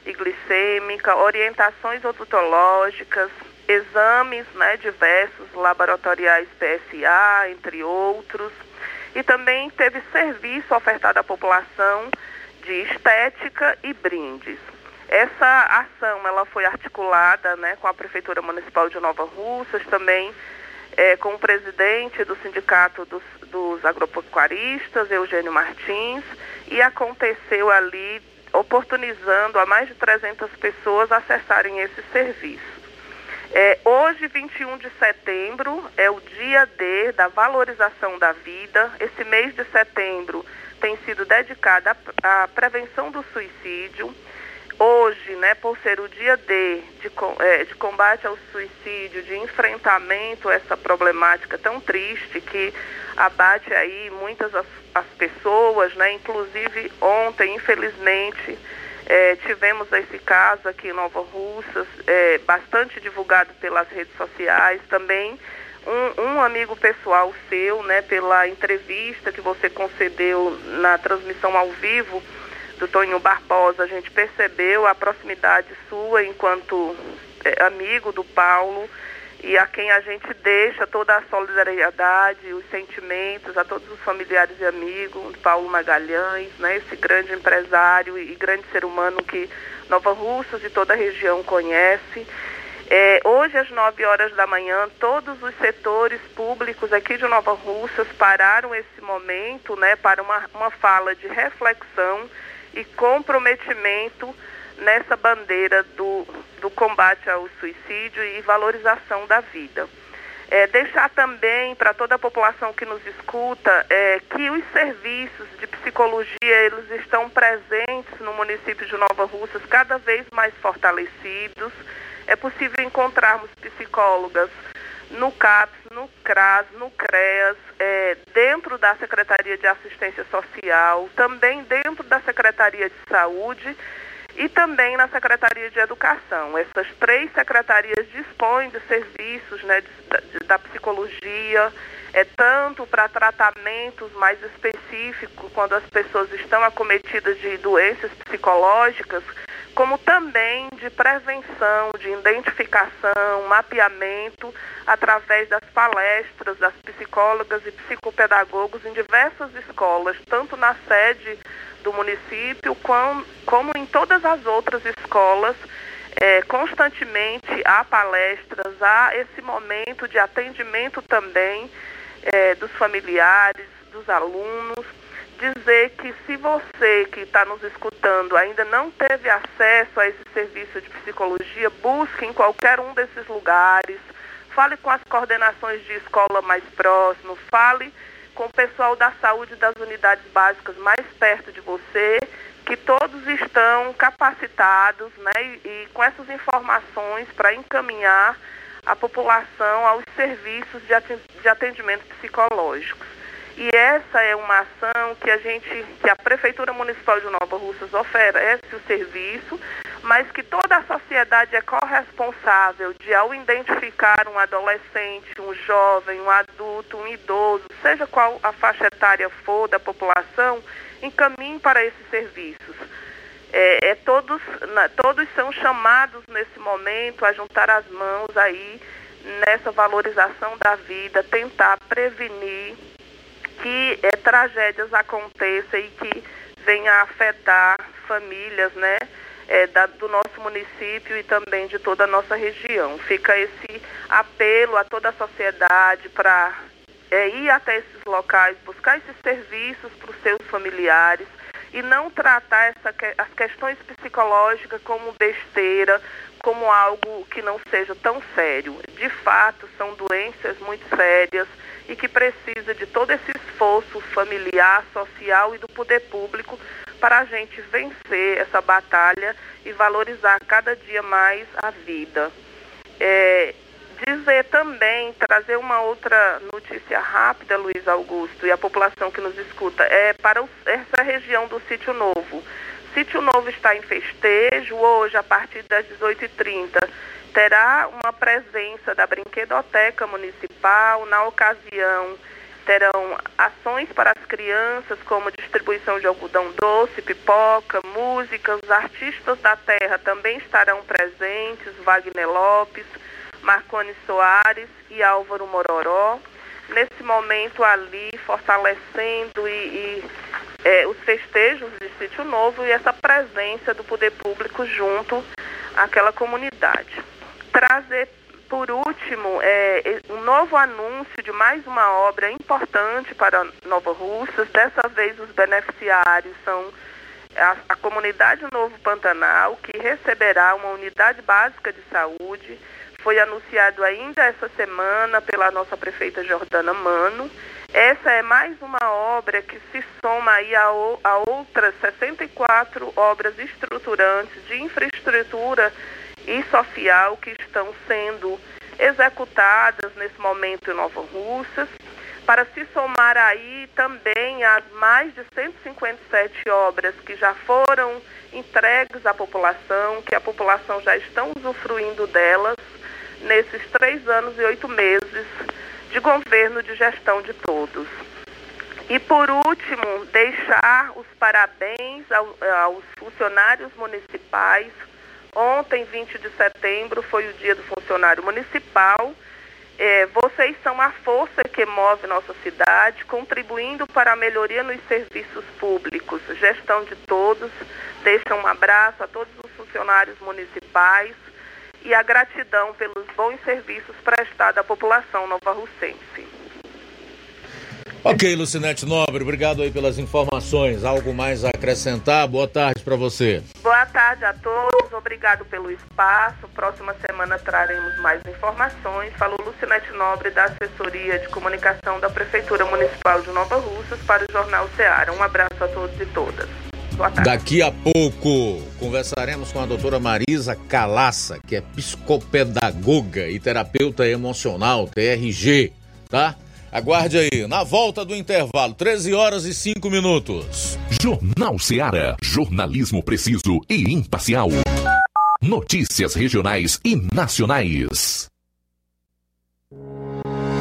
e glicêmica, orientações odontológicas, exames né, diversos, laboratoriais PSA, entre outros. E também teve serviço ofertado à população de estética e brindes. Essa ação ela foi articulada né, com a Prefeitura Municipal de Nova Russas, também é, com o presidente do Sindicato dos, dos Agropecuaristas, Eugênio Martins, e aconteceu ali oportunizando a mais de 300 pessoas acessarem esse serviço. É, hoje, 21 de setembro, é o dia D da valorização da vida. Esse mês de setembro tem sido dedicado à, à prevenção do suicídio hoje, né, por ser o dia D de, é, de combate ao suicídio, de enfrentamento a essa problemática tão triste que abate aí muitas as, as pessoas, né, inclusive ontem, infelizmente, é, tivemos esse caso aqui em Nova Russas, é, bastante divulgado pelas redes sociais, também um, um, amigo pessoal seu, né, pela entrevista que você concedeu na transmissão ao vivo, do Toninho Barbosa, a gente percebeu a proximidade sua enquanto é, amigo do Paulo e a quem a gente deixa toda a solidariedade, os sentimentos a todos os familiares e amigos, Paulo Magalhães, né, esse grande empresário e grande ser humano que Nova Russas e toda a região conhece. É, hoje, às 9 horas da manhã, todos os setores públicos aqui de Nova Russas pararam esse momento né, para uma, uma fala de reflexão e comprometimento nessa bandeira do, do combate ao suicídio e valorização da vida. É, deixar também para toda a população que nos escuta é, que os serviços de psicologia eles estão presentes no município de Nova Russas cada vez mais fortalecidos. É possível encontrarmos psicólogas no CAPS, no CRAS, no CREAS, é, dentro da Secretaria de Assistência Social, também dentro da Secretaria de Saúde e também na Secretaria de Educação. Essas três secretarias dispõem de serviços né, de, de, da psicologia, é tanto para tratamentos mais específicos quando as pessoas estão acometidas de doenças psicológicas, como também de prevenção, de identificação, mapeamento através das palestras das psicólogas e psicopedagogos em diversas escolas, tanto na sede do município como, como em todas as outras escolas. É, constantemente há palestras, há esse momento de atendimento também é, dos familiares, dos alunos, dizer que se você que está nos escutando ainda não teve acesso a esse serviço de psicologia, busque em qualquer um desses lugares, fale com as coordenações de escola mais próximo, fale com o pessoal da saúde das unidades básicas mais perto de você, que todos estão capacitados né, e, e com essas informações para encaminhar a população aos serviços de atendimento psicológicos. E essa é uma ação que a gente, que a Prefeitura Municipal de Nova Russas oferece o serviço, mas que toda a sociedade é corresponsável de, ao identificar um adolescente, um jovem, um adulto, um idoso, seja qual a faixa etária for da população, encaminhe para esses serviços. É, é todos, na, todos são chamados nesse momento a juntar as mãos aí nessa valorização da vida, tentar prevenir que é, tragédias aconteçam e que venha a afetar famílias, né? É, da, do nosso município e também de toda a nossa região. Fica esse apelo a toda a sociedade para é, ir até esses locais, buscar esses serviços para os seus familiares, e não tratar essa, as questões psicológicas como besteira, como algo que não seja tão sério. De fato, são doenças muito sérias e que precisa de todo esse esforço familiar, social e do poder público para a gente vencer essa batalha e valorizar cada dia mais a vida. É, dizer também, trazer uma outra notícia rápida, Luiz Augusto, e a população que nos escuta, é para essa região do Sítio Novo. Sítio Novo está em festejo, hoje, a partir das 18h30, terá uma presença da Brinquedoteca Municipal. Na ocasião, terão ações para as crianças, como distribuição de algodão doce, pipoca, música. Os artistas da terra também estarão presentes, Wagner Lopes, Marcone Soares e Álvaro Mororó. Nesse momento ali, fortalecendo e, e é, os festejos de Sítio Novo e essa presença do poder público junto àquela comunidade. Trazer, por último, é, um novo anúncio de mais uma obra importante para Nova Russas. Dessa vez, os beneficiários são a, a comunidade Novo Pantanal, que receberá uma unidade básica de saúde foi anunciado ainda essa semana pela nossa prefeita Jordana Mano. Essa é mais uma obra que se soma aí a, a outras 64 obras estruturantes de infraestrutura e social que estão sendo executadas nesse momento em Nova Russas, para se somar aí também as mais de 157 obras que já foram entregues à população, que a população já está usufruindo delas nesses três anos e oito meses de governo de gestão de todos. E por último, deixar os parabéns ao, aos funcionários municipais. Ontem, 20 de setembro, foi o dia do funcionário municipal. É, vocês são a força que move nossa cidade, contribuindo para a melhoria nos serviços públicos. Gestão de todos. Deixa um abraço a todos os funcionários municipais e a gratidão pelos bons serviços prestados à população nova-russense. Ok, Lucinete Nobre, obrigado aí pelas informações. Algo mais a acrescentar? Boa tarde para você. Boa tarde a todos, obrigado pelo espaço. Próxima semana traremos mais informações. Falou Lucinete Nobre, da Assessoria de Comunicação da Prefeitura Municipal de Nova Russas, para o Jornal Ceará. Um abraço a todos e todas. Daqui a pouco conversaremos com a doutora Marisa Calaça, que é psicopedagoga e terapeuta emocional, TRG, tá? Aguarde aí, na volta do intervalo, 13 horas e 5 minutos. Jornal Seara. Jornalismo preciso e imparcial. Notícias regionais e nacionais.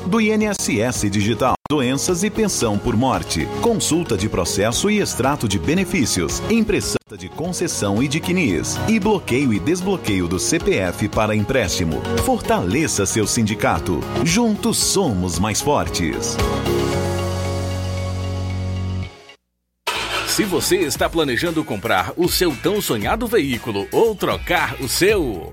do INSS Digital, doenças e pensão por morte, consulta de processo e extrato de benefícios, impressão de concessão e de CNIS, e bloqueio e desbloqueio do CPF para empréstimo. Fortaleça seu sindicato. Juntos somos mais fortes. Se você está planejando comprar o seu tão sonhado veículo ou trocar o seu,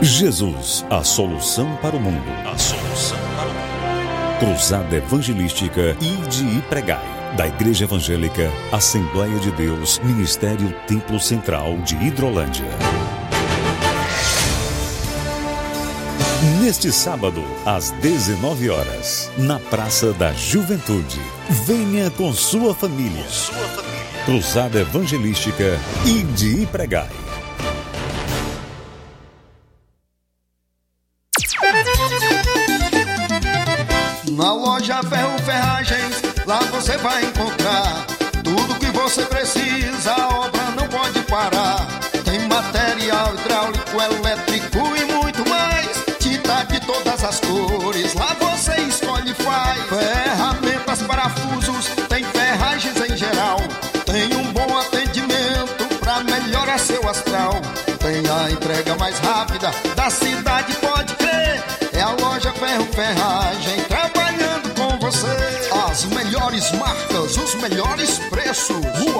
Jesus, a solução para o mundo. A solução para o mundo. Cruzada Evangelística e Pregai. Da Igreja Evangélica Assembleia de Deus, Ministério Templo Central de Hidrolândia. Neste sábado, às 19 horas, na Praça da Juventude. Venha com sua família. Sua família. Cruzada Evangelística e Pregai. Na loja Ferro Ferragens, lá você vai encontrar tudo que você precisa, a obra não pode parar. Tem material hidráulico, cores, lá você escolhe e faz. Ferramentas, parafusos, tem ferragens em geral. Tem um bom atendimento pra melhorar seu astral. Tem a entrega mais rápida da cidade,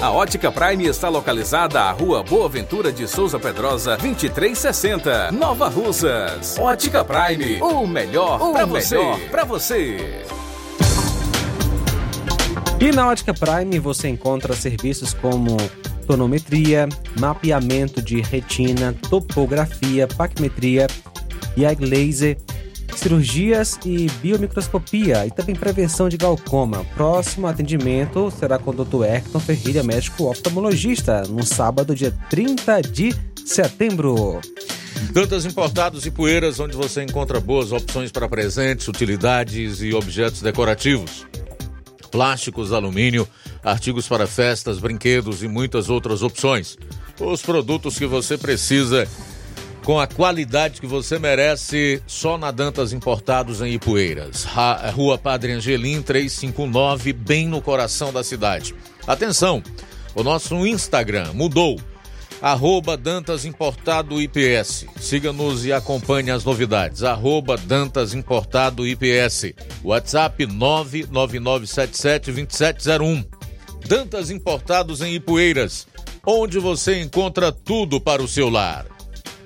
A Ótica Prime está localizada à Rua Boa Ventura de Souza Pedrosa, 2360, Nova Russas. Ótica Prime, o melhor para você. Pra você. E na Ótica Prime você encontra serviços como tonometria, mapeamento de retina, topografia, paquimetria, IAG laser, cirurgias e biomicroscopia e também prevenção de glaucoma. Próximo atendimento será com o Dr. Erkton Ferreira, médico oftalmologista, no sábado, dia 30 de setembro. Tantas importados e poeiras, onde você encontra boas opções para presentes, utilidades e objetos decorativos. Plásticos, alumínio, artigos para festas, brinquedos e muitas outras opções. Os produtos que você precisa com a qualidade que você merece, só na Dantas Importados em Ipueiras. Ra- Rua Padre Angelim 359, bem no coração da cidade. Atenção, o nosso Instagram mudou. Arroba Dantas Importado IPS. Siga-nos e acompanhe as novidades. Arroba Dantas Importado IPS. WhatsApp 999772701. Dantas Importados em Ipueiras, onde você encontra tudo para o seu lar.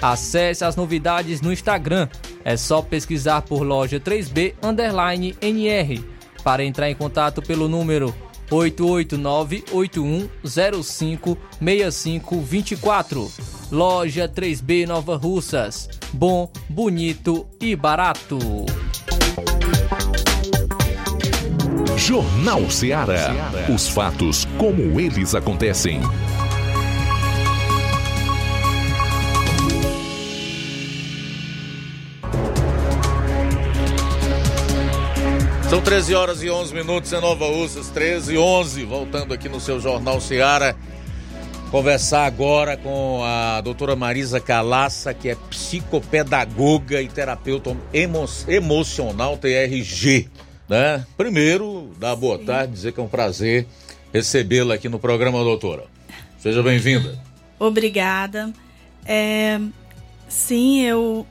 Acesse as novidades no Instagram. É só pesquisar por loja 3B underline NR. Para entrar em contato pelo número 889-8105-6524. Loja 3B Nova Russas. Bom, bonito e barato. Jornal Ceará. Os fatos como eles acontecem. São 13 horas e 11 minutos em Nova Russas, 13 e 11. Voltando aqui no seu Jornal Ceará. Conversar agora com a doutora Marisa Calaça, que é psicopedagoga e terapeuta emo emocional TRG. Né? Primeiro, dar boa Sim. tarde, dizer que é um prazer recebê-la aqui no programa, doutora. Seja bem-vinda. Obrigada. É, sim, eu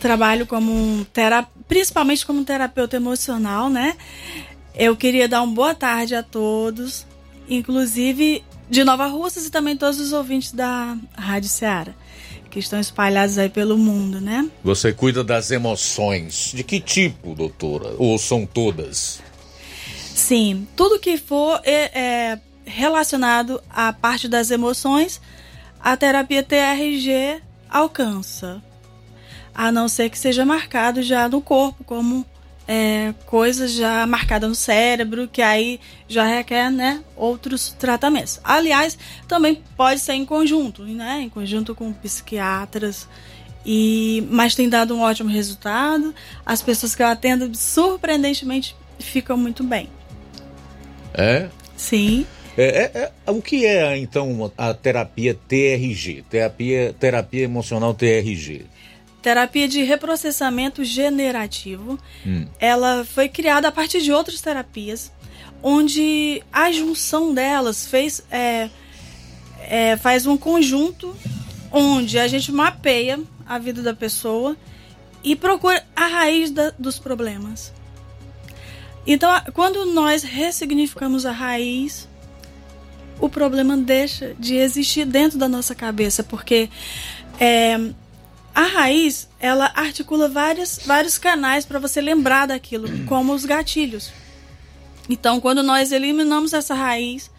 trabalho como um terapeuta, principalmente como terapeuta emocional, né? Eu queria dar uma boa tarde a todos, inclusive de Nova Russas e também todos os ouvintes da Rádio Ceará, que estão espalhados aí pelo mundo, né? Você cuida das emoções. De que tipo, doutora? Ou são todas? Sim, tudo que for é, é relacionado à parte das emoções, a terapia TRG alcança a não ser que seja marcado já no corpo, como é, coisas já marcadas no cérebro, que aí já requer né, outros tratamentos. Aliás, também pode ser em conjunto, né, em conjunto com psiquiatras. E, mas tem dado um ótimo resultado. As pessoas que eu atendo, surpreendentemente, ficam muito bem. É? Sim. É, é, é, o que é então a terapia TRG, terapia, terapia emocional TRG? Terapia de reprocessamento generativo. Hum. Ela foi criada a partir de outras terapias, onde a junção delas fez, é, é, faz um conjunto onde a gente mapeia a vida da pessoa e procura a raiz da, dos problemas. Então, quando nós ressignificamos a raiz, o problema deixa de existir dentro da nossa cabeça, porque é, a raiz, ela articula vários, vários canais para você lembrar daquilo, como os gatilhos. Então, quando nós eliminamos essa raiz,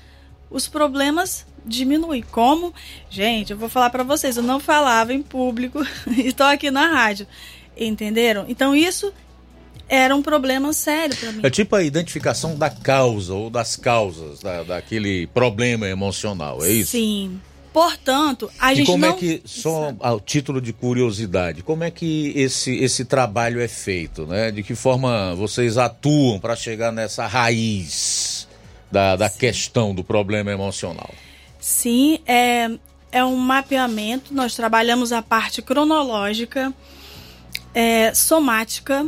os problemas diminuem. Como? Gente, eu vou falar para vocês, eu não falava em público e estou aqui na rádio. Entenderam? Então, isso era um problema sério para mim. É tipo a identificação da causa ou das causas da, daquele problema emocional, é isso? Sim. Portanto, a e gente como não... é que, só a título de curiosidade, como é que esse, esse trabalho é feito, né? De que forma vocês atuam para chegar nessa raiz da, da questão do problema emocional? Sim, é, é um mapeamento, nós trabalhamos a parte cronológica, é, somática,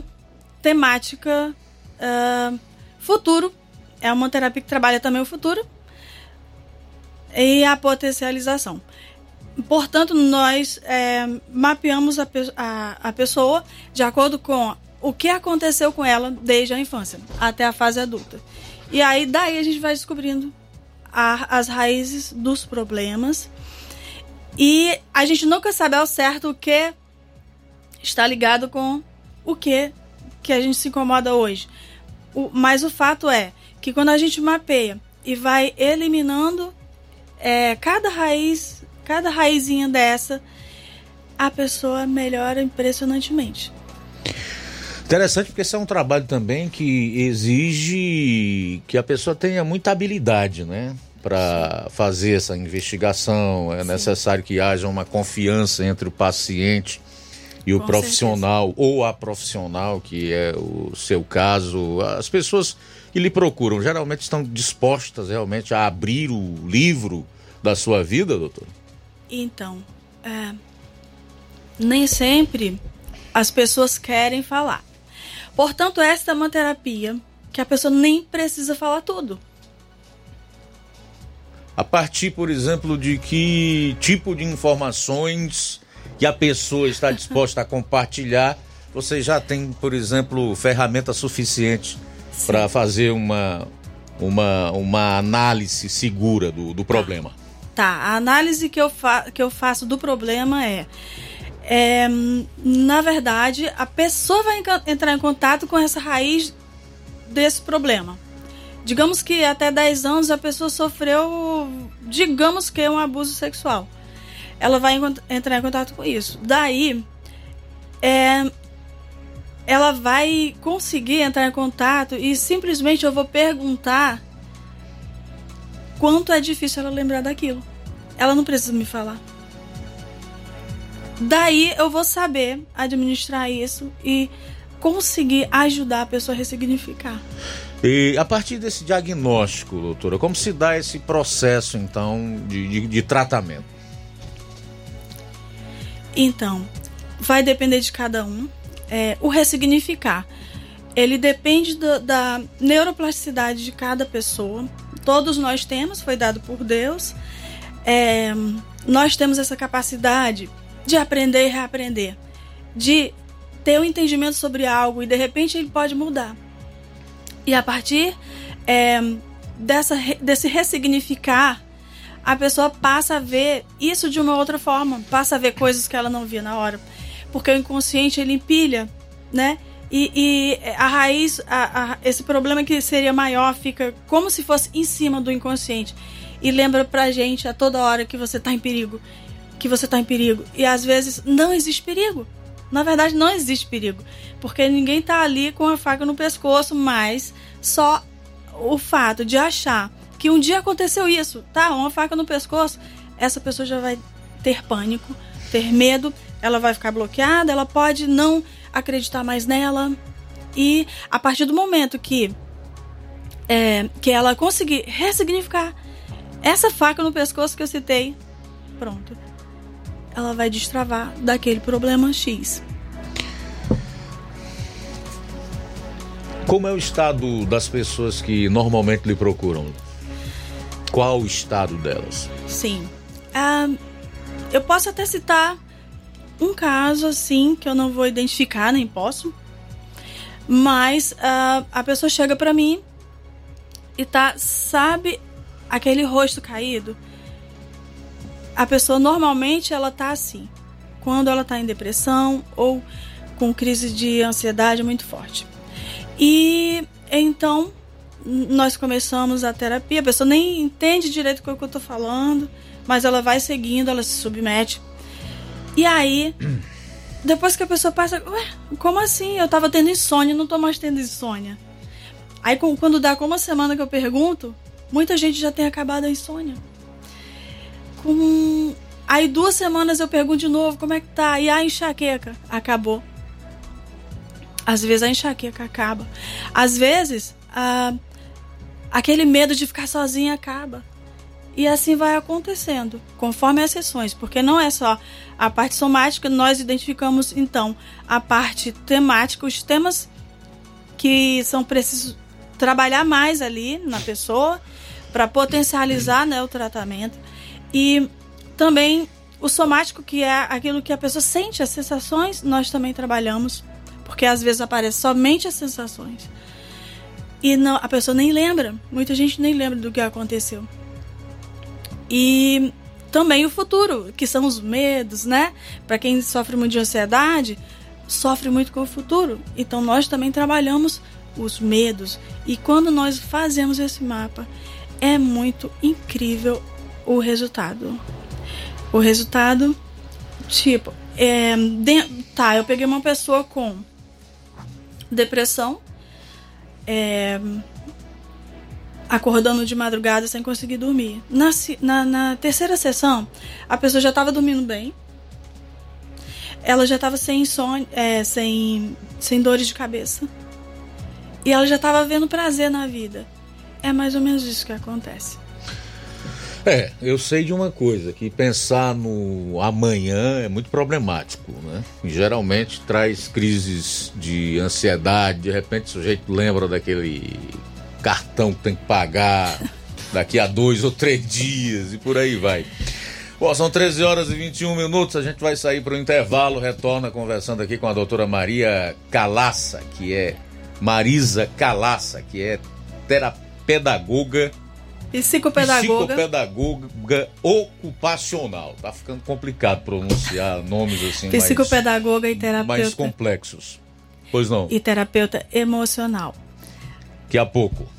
temática, uh, futuro, é uma terapia que trabalha também o futuro, e a potencialização. Portanto, nós é, mapeamos a, a, a pessoa de acordo com o que aconteceu com ela desde a infância até a fase adulta. E aí, daí a gente vai descobrindo a, as raízes dos problemas. E a gente nunca sabe ao certo o que está ligado com o que que a gente se incomoda hoje. O, mas o fato é que quando a gente mapeia e vai eliminando é, cada raiz, cada raizinha dessa, a pessoa melhora impressionantemente. Interessante porque esse é um trabalho também que exige que a pessoa tenha muita habilidade, né? Para fazer essa investigação. É Sim. necessário que haja uma confiança entre o paciente e o Com profissional certeza. ou a profissional, que é o seu caso. As pessoas que lhe procuram geralmente estão dispostas realmente a abrir o livro da sua vida, doutor? Então, é, nem sempre as pessoas querem falar. Portanto, esta é uma terapia que a pessoa nem precisa falar tudo. A partir, por exemplo, de que tipo de informações que a pessoa está disposta a compartilhar, você já tem, por exemplo, ferramenta suficiente para fazer uma, uma, uma análise segura do, do problema. Tá, a análise que eu, fa que eu faço do problema é, é, na verdade, a pessoa vai entrar em contato com essa raiz desse problema. Digamos que até 10 anos a pessoa sofreu, digamos que um abuso sexual. Ela vai entrar em contato com isso. Daí, é, ela vai conseguir entrar em contato e simplesmente eu vou perguntar quanto é difícil ela lembrar daquilo. Ela não precisa me falar. Daí eu vou saber administrar isso e conseguir ajudar a pessoa a ressignificar. E a partir desse diagnóstico, doutora, como se dá esse processo, então, de, de, de tratamento? Então, vai depender de cada um. É, o ressignificar, ele depende do, da neuroplasticidade de cada pessoa. Todos nós temos, foi dado por Deus. É, nós temos essa capacidade de aprender e reaprender, de ter um entendimento sobre algo e de repente ele pode mudar. E a partir é, dessa, desse ressignificar, a pessoa passa a ver isso de uma outra forma, passa a ver coisas que ela não via na hora. Porque o inconsciente ele empilha, né? E, e a raiz, a, a, esse problema que seria maior, fica como se fosse em cima do inconsciente. E lembra pra gente a toda hora que você tá em perigo. Que você tá em perigo. E às vezes não existe perigo. Na verdade, não existe perigo, porque ninguém está ali com a faca no pescoço, mas só o fato de achar que um dia aconteceu isso, tá? Uma faca no pescoço, essa pessoa já vai ter pânico, ter medo, ela vai ficar bloqueada, ela pode não acreditar mais nela. E a partir do momento que, é, que ela conseguir ressignificar essa faca no pescoço que eu citei, pronto ela vai destravar daquele problema X. Como é o estado das pessoas que normalmente lhe procuram? Qual o estado delas? Sim. Uh, eu posso até citar um caso assim que eu não vou identificar, nem posso. Mas uh, a pessoa chega para mim e tá, sabe, aquele rosto caído? a pessoa normalmente ela tá assim, quando ela tá em depressão ou com crise de ansiedade muito forte. E então nós começamos a terapia, a pessoa nem entende direito o que eu tô falando, mas ela vai seguindo, ela se submete. E aí, depois que a pessoa passa, ué, como assim? Eu tava tendo insônia, não tô mais tendo insônia. Aí quando dá como uma semana que eu pergunto, muita gente já tem acabado a insônia com. Aí duas semanas eu pergunto de novo como é que tá. E a enxaqueca acabou. Às vezes a enxaqueca acaba. Às vezes a... aquele medo de ficar sozinha acaba. E assim vai acontecendo, conforme as sessões, porque não é só a parte somática, nós identificamos então a parte temática, os temas que são precisos trabalhar mais ali na pessoa para potencializar né, o tratamento. E também o somático, que é aquilo que a pessoa sente, as sensações, nós também trabalhamos, porque às vezes aparece somente as sensações. E não, a pessoa nem lembra, muita gente nem lembra do que aconteceu. E também o futuro, que são os medos, né? Para quem sofre muito de ansiedade, sofre muito com o futuro. Então nós também trabalhamos os medos. E quando nós fazemos esse mapa, é muito incrível o resultado. O resultado, tipo, é, de, tá, eu peguei uma pessoa com depressão, é, acordando de madrugada sem conseguir dormir. Na, na, na terceira sessão, a pessoa já estava dormindo bem, ela já estava sem sono, é, sem, sem dores de cabeça. E ela já estava vendo prazer na vida. É mais ou menos isso que acontece. É, eu sei de uma coisa, que pensar no amanhã é muito problemático, né? Geralmente traz crises de ansiedade, de repente o sujeito lembra daquele cartão que tem que pagar daqui a dois ou três dias e por aí vai. Bom, são 13 horas e 21 minutos, a gente vai sair para o intervalo, retorna conversando aqui com a doutora Maria Calaça, que é Marisa Calaça, que é terapedagoga Psicopedagoga. Psicopedagoga ocupacional. Tá ficando complicado pronunciar nomes assim Psicopedagoga mais, e terapeuta. mais complexos. Pois não. E terapeuta emocional. Daqui a pouco.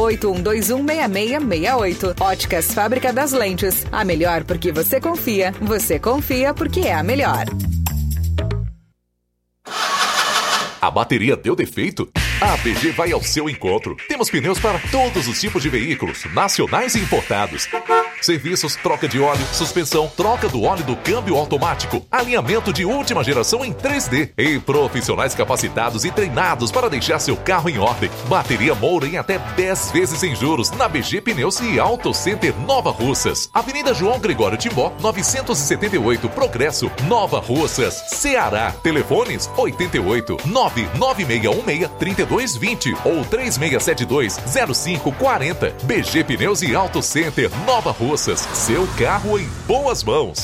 81216668. Óticas Fábrica das Lentes. A melhor porque você confia. Você confia porque é a melhor. A bateria deu defeito? A ABG vai ao seu encontro. Temos pneus para todos os tipos de veículos, nacionais e importados. Serviços, troca de óleo, suspensão, troca do óleo do câmbio automático, alinhamento de última geração em 3D e profissionais capacitados e treinados para deixar seu carro em ordem. Bateria Moura em até 10 vezes sem juros na BG Pneus e Auto Center Nova Russas. Avenida João Gregório Timbó, 978 Progresso, Nova Russas, Ceará. Telefones 88 99616 3220 ou 3672 0540. BG Pneus e Auto Center Nova Russas. Seu carro em boas mãos.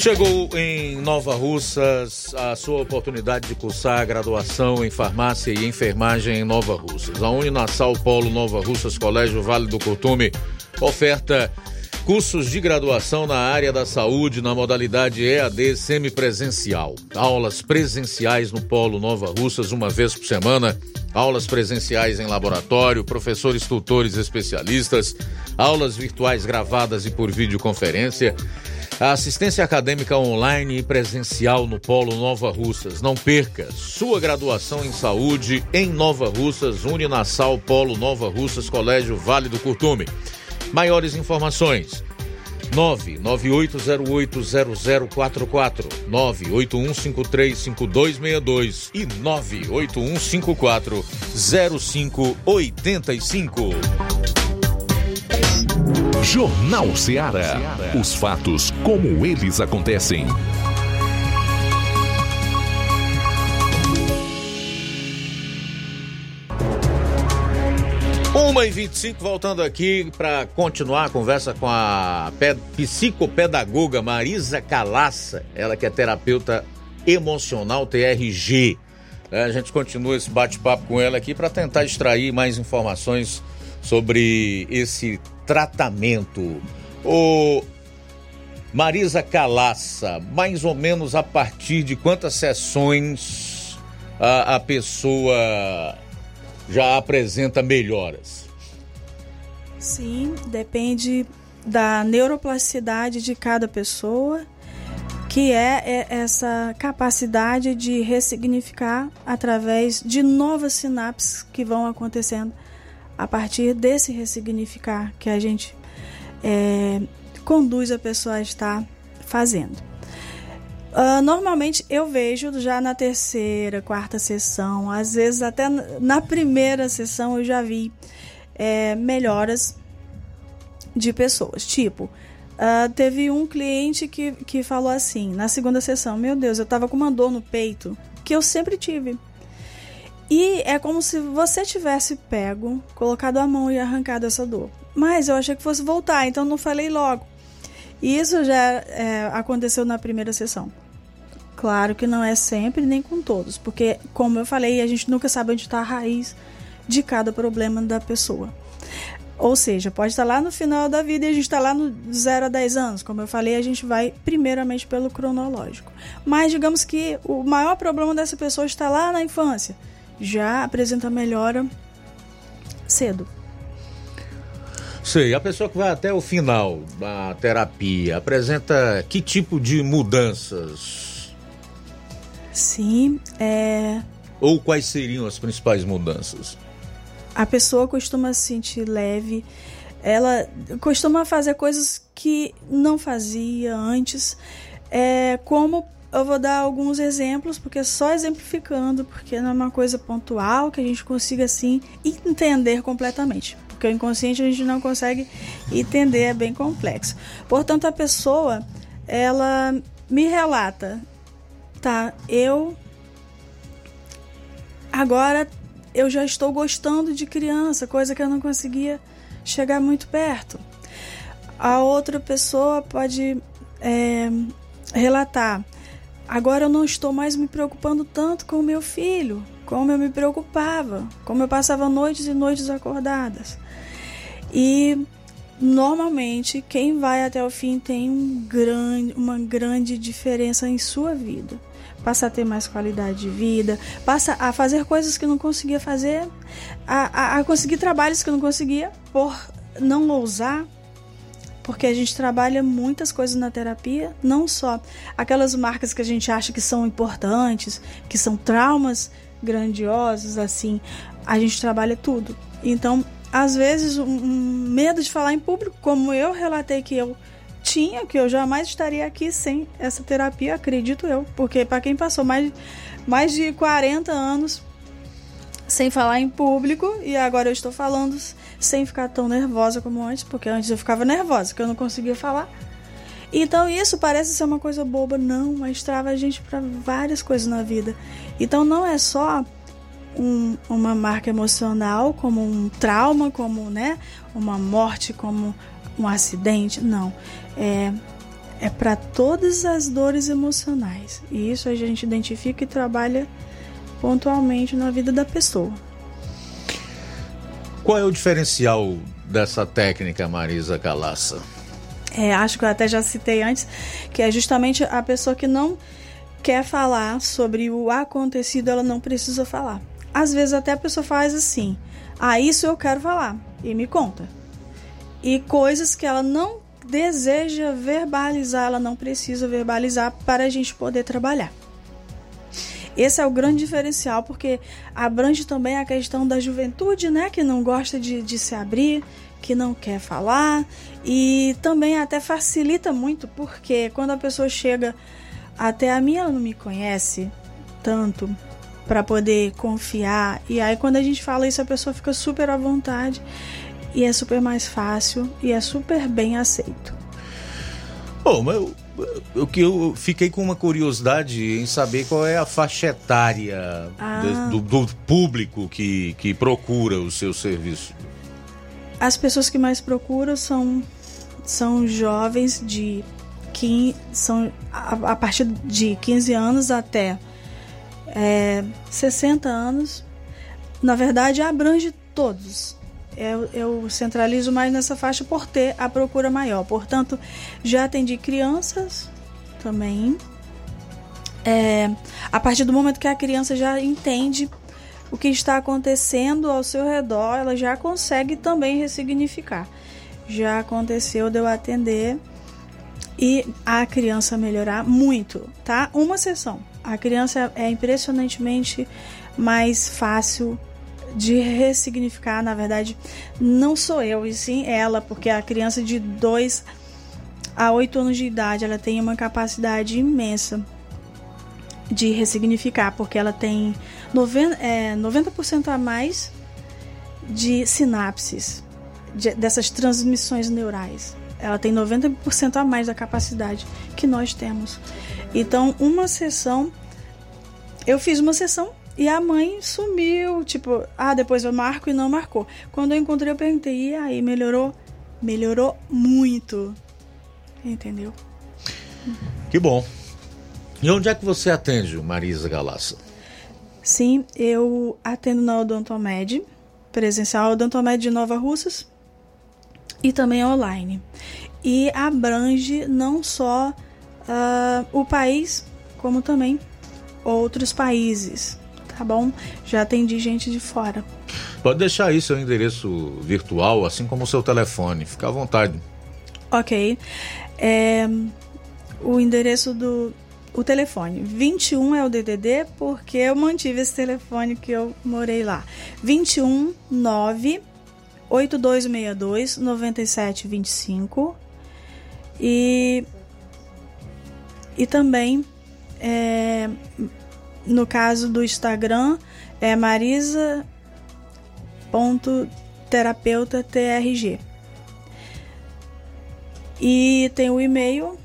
Chegou em Nova Russas a sua oportunidade de cursar a graduação em farmácia e enfermagem em Nova Russas. A Uninasal Polo Nova Russas Colégio Vale do Cotume oferta cursos de graduação na área da saúde na modalidade EAD semipresencial. Aulas presenciais no Polo Nova Russas uma vez por semana, aulas presenciais em laboratório, professores tutores especialistas, aulas virtuais gravadas e por videoconferência. A assistência acadêmica online e presencial no Polo Nova Russas. Não perca sua graduação em saúde em Nova Russas, Uninasal Polo Nova Russas, Colégio Vale do Curtume. Maiores informações: 998080044, 981535262 e 981540585. Jornal Ceará. Os fatos como eles acontecem. Uma e 25 voltando aqui para continuar a conversa com a psicopedagoga Marisa Calaça, ela que é terapeuta emocional TRG. É, a gente continua esse bate-papo com ela aqui para tentar extrair mais informações sobre esse tratamento. O Marisa Calaça, mais ou menos a partir de quantas sessões a, a pessoa já apresenta melhoras? Sim, depende da neuroplasticidade de cada pessoa, que é, é essa capacidade de ressignificar através de novas sinapses que vão acontecendo a partir desse ressignificar que a gente é, conduz a pessoa a estar fazendo. Uh, normalmente eu vejo já na terceira, quarta sessão, às vezes até na primeira sessão eu já vi é, melhoras de pessoas. Tipo, uh, teve um cliente que, que falou assim, na segunda sessão: Meu Deus, eu tava com uma dor no peito que eu sempre tive. E é como se você tivesse pego, colocado a mão e arrancado essa dor. Mas eu achei que fosse voltar, então não falei logo. E isso já é, aconteceu na primeira sessão. Claro que não é sempre nem com todos, porque, como eu falei, a gente nunca sabe onde está a raiz de cada problema da pessoa. Ou seja, pode estar lá no final da vida e a gente está lá no 0 a 10 anos. Como eu falei, a gente vai primeiramente pelo cronológico. Mas digamos que o maior problema dessa pessoa está lá na infância. Já apresenta melhora cedo. Sei, a pessoa que vai até o final da terapia apresenta que tipo de mudanças? Sim, é. Ou quais seriam as principais mudanças? a pessoa costuma se sentir leve, ela costuma fazer coisas que não fazia antes, é, como eu vou dar alguns exemplos, porque só exemplificando, porque não é uma coisa pontual que a gente consiga assim entender completamente. Porque o inconsciente a gente não consegue entender, é bem complexo. Portanto, a pessoa, ela me relata, tá, eu agora eu já estou gostando de criança, coisa que eu não conseguia chegar muito perto. A outra pessoa pode é, relatar: agora eu não estou mais me preocupando tanto com o meu filho, como eu me preocupava, como eu passava noites e noites acordadas. E normalmente quem vai até o fim tem um grande, uma grande diferença em sua vida passa a ter mais qualidade de vida, passa a fazer coisas que não conseguia fazer, a, a, a conseguir trabalhos que não conseguia por não ousar, porque a gente trabalha muitas coisas na terapia, não só aquelas marcas que a gente acha que são importantes, que são traumas grandiosos, assim, a gente trabalha tudo. Então, às vezes, um, medo de falar em público, como eu relatei que eu tinha, que eu jamais estaria aqui sem essa terapia, acredito eu. Porque para quem passou mais, mais de 40 anos sem falar em público e agora eu estou falando sem ficar tão nervosa como antes, porque antes eu ficava nervosa, que eu não conseguia falar. Então isso parece ser uma coisa boba, não, mas trava a gente para várias coisas na vida. Então não é só um, uma marca emocional, como um trauma, como né, uma morte, como um acidente, não. É, é para todas as dores emocionais. E isso a gente identifica e trabalha pontualmente na vida da pessoa. Qual é o diferencial dessa técnica, Marisa Calaça? É, acho que eu até já citei antes, que é justamente a pessoa que não quer falar sobre o acontecido, ela não precisa falar. Às vezes até a pessoa faz assim: "Ah, isso eu quero falar" e me conta e coisas que ela não deseja verbalizar, ela não precisa verbalizar para a gente poder trabalhar. Esse é o grande diferencial, porque abrange também a questão da juventude, né? Que não gosta de, de se abrir, que não quer falar, e também até facilita muito, porque quando a pessoa chega até a mim, ela não me conhece tanto para poder confiar, e aí quando a gente fala isso, a pessoa fica super à vontade e é super mais fácil e é super bem aceito. Bom, mas eu, eu, eu fiquei com uma curiosidade em saber qual é a faixa etária ah. do, do, público que, que procura o seu serviço. As pessoas que mais procuram são, são jovens de 15, são a, a partir de 15 anos até é, 60 anos. Na verdade, abrange todos Eu, eu centralizo mais nessa faixa por ter a procura maior. Portanto, já atendi crianças também. É, a partir do momento que a criança já entende o que está acontecendo ao seu redor, ela já consegue também ressignificar. Já aconteceu de eu atender e a criança melhorar muito, tá? Uma sessão. A criança é impressionantemente mais fácil de ressignificar, na verdade, não sou eu, e sim ela, porque a criança de 2 a 8 anos de idade, ela tem uma capacidade imensa de ressignificar, porque ela tem 90%, é, 90 a mais de sinapses, de, dessas transmissões neurais. Ela tem 90% a mais da capacidade que nós temos. Então, uma sessão. Eu fiz uma sessão e a mãe sumiu. Tipo, ah, depois eu marco e não marcou. Quando eu encontrei, eu perguntei, e aí, melhorou? Melhorou muito. Entendeu? Que bom. E onde é que você atende, Marisa Galassa? Sim, eu atendo na Odontomed, presencial Odontomed de Nova Russas e também online. E abrange não só uh, o país, como também outros países, tá bom? Já atendi gente de fora. Pode deixar aí seu endereço virtual, assim como o seu telefone, fica à vontade. Ok. É, o endereço do. O telefone 21 é o DDD porque eu mantive esse telefone que eu morei lá. 21 9 8262 9725 e e também é, no caso do Instagram é marisa.terapeuta.trg e tem o e-mail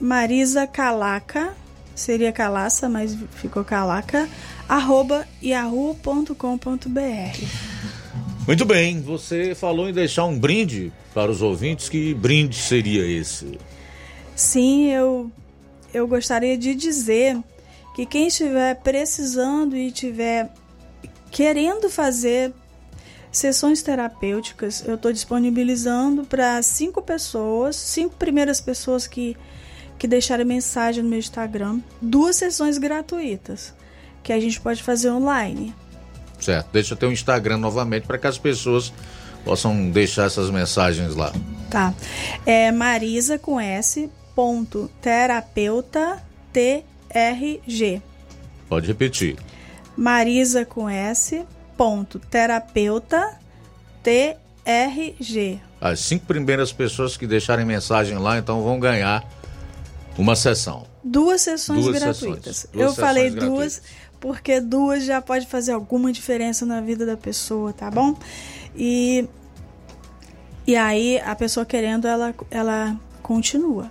Marisa Calaca, seria Calaça, mas ficou Calaca, arroba yahoo.com.br. Muito bem, você falou em deixar um brinde para os ouvintes. Que brinde seria esse? Sim, eu, eu gostaria de dizer que quem estiver precisando e estiver querendo fazer sessões terapêuticas, eu estou disponibilizando para cinco pessoas, cinco primeiras pessoas que, que deixarem mensagem no meu Instagram, duas sessões gratuitas que a gente pode fazer online. Certo. Deixa eu ter um Instagram novamente para que as pessoas possam deixar essas mensagens lá. Tá. É Marisa com S ponto terapeuta TRG. Pode repetir. Marisa com S ponto terapeuta TRG. As cinco primeiras pessoas que deixarem mensagem lá, então vão ganhar uma sessão. Duas sessões duas gratuitas. Sessões. Duas Eu sessões falei gratuitas. duas porque duas já pode fazer alguma diferença na vida da pessoa, tá bom? E e aí a pessoa querendo ela ela continua.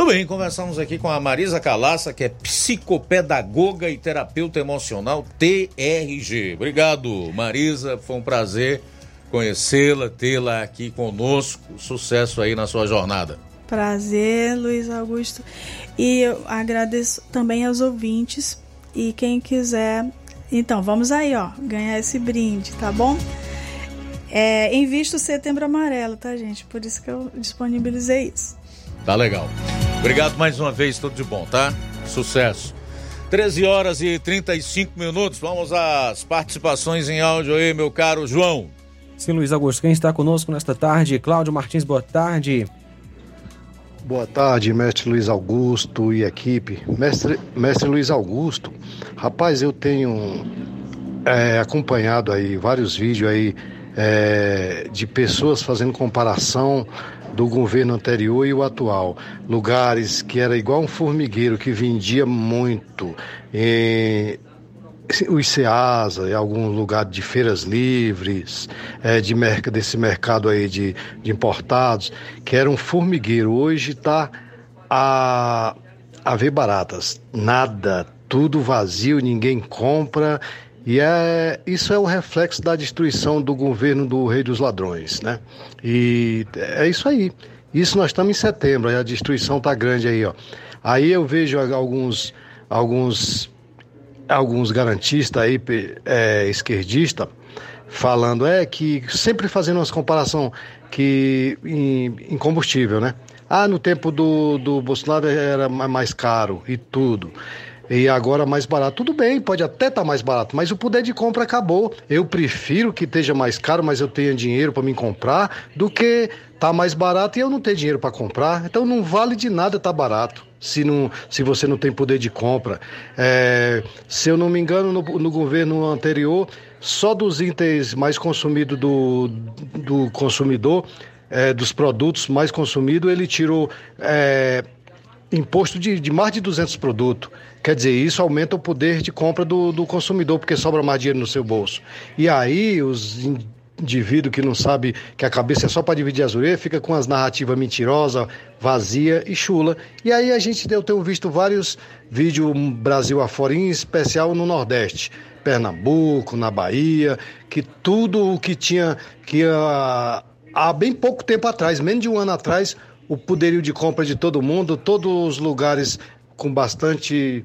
Tudo bem, conversamos aqui com a Marisa Calaça, que é psicopedagoga e terapeuta emocional TRG. Obrigado, Marisa, foi um prazer conhecê-la, tê-la aqui conosco. Sucesso aí na sua jornada. Prazer, Luiz Augusto. E eu agradeço também aos ouvintes e quem quiser. Então, vamos aí, ó, ganhar esse brinde, tá bom? É, o setembro amarelo, tá, gente? Por isso que eu disponibilizei isso. Tá legal. Obrigado mais uma vez, tudo de bom, tá? Sucesso. 13 horas e 35 minutos. Vamos às participações em áudio aí, meu caro João. Sim, Luiz Augusto. Quem está conosco nesta tarde? Cláudio Martins, boa tarde. Boa tarde, mestre Luiz Augusto e equipe. Mestre, mestre Luiz Augusto, rapaz, eu tenho é, acompanhado aí vários vídeos aí é, de pessoas fazendo comparação do governo anterior e o atual. Lugares que era igual um formigueiro que vendia muito. E os SEASA, em algum lugar de feiras livres, é, de merc desse mercado aí de, de importados, que era um formigueiro. Hoje está a, a ver baratas. Nada, tudo vazio, ninguém compra. E é, isso é o reflexo da destruição do governo do Rei dos Ladrões, né? E é isso aí. Isso nós estamos em setembro, a destruição está grande aí, ó. Aí eu vejo alguns, alguns, alguns garantistas aí, é, esquerdistas, falando é que sempre fazendo umas comparação que em, em combustível, né? Ah, no tempo do, do Bolsonaro era mais caro e tudo. E agora mais barato. Tudo bem, pode até estar tá mais barato, mas o poder de compra acabou. Eu prefiro que esteja mais caro, mas eu tenha dinheiro para me comprar, do que tá mais barato e eu não ter dinheiro para comprar. Então não vale de nada estar tá barato. Se, não, se você não tem poder de compra. É, se eu não me engano, no, no governo anterior, só dos itens mais consumidos do, do consumidor, é, dos produtos mais consumidos, ele tirou é, imposto de, de mais de 200 produtos. Quer dizer, isso aumenta o poder de compra do, do consumidor, porque sobra mais dinheiro no seu bolso. E aí, os indivíduos que não sabe que a cabeça é só para dividir as orelhas, fica com as narrativas mentirosas, vazia e chula. E aí a gente eu tenho visto vários vídeos Brasil afora, em especial no Nordeste, Pernambuco, na Bahia, que tudo o que tinha que há bem pouco tempo atrás, menos de um ano atrás, o poderio de compra de todo mundo, todos os lugares com bastante,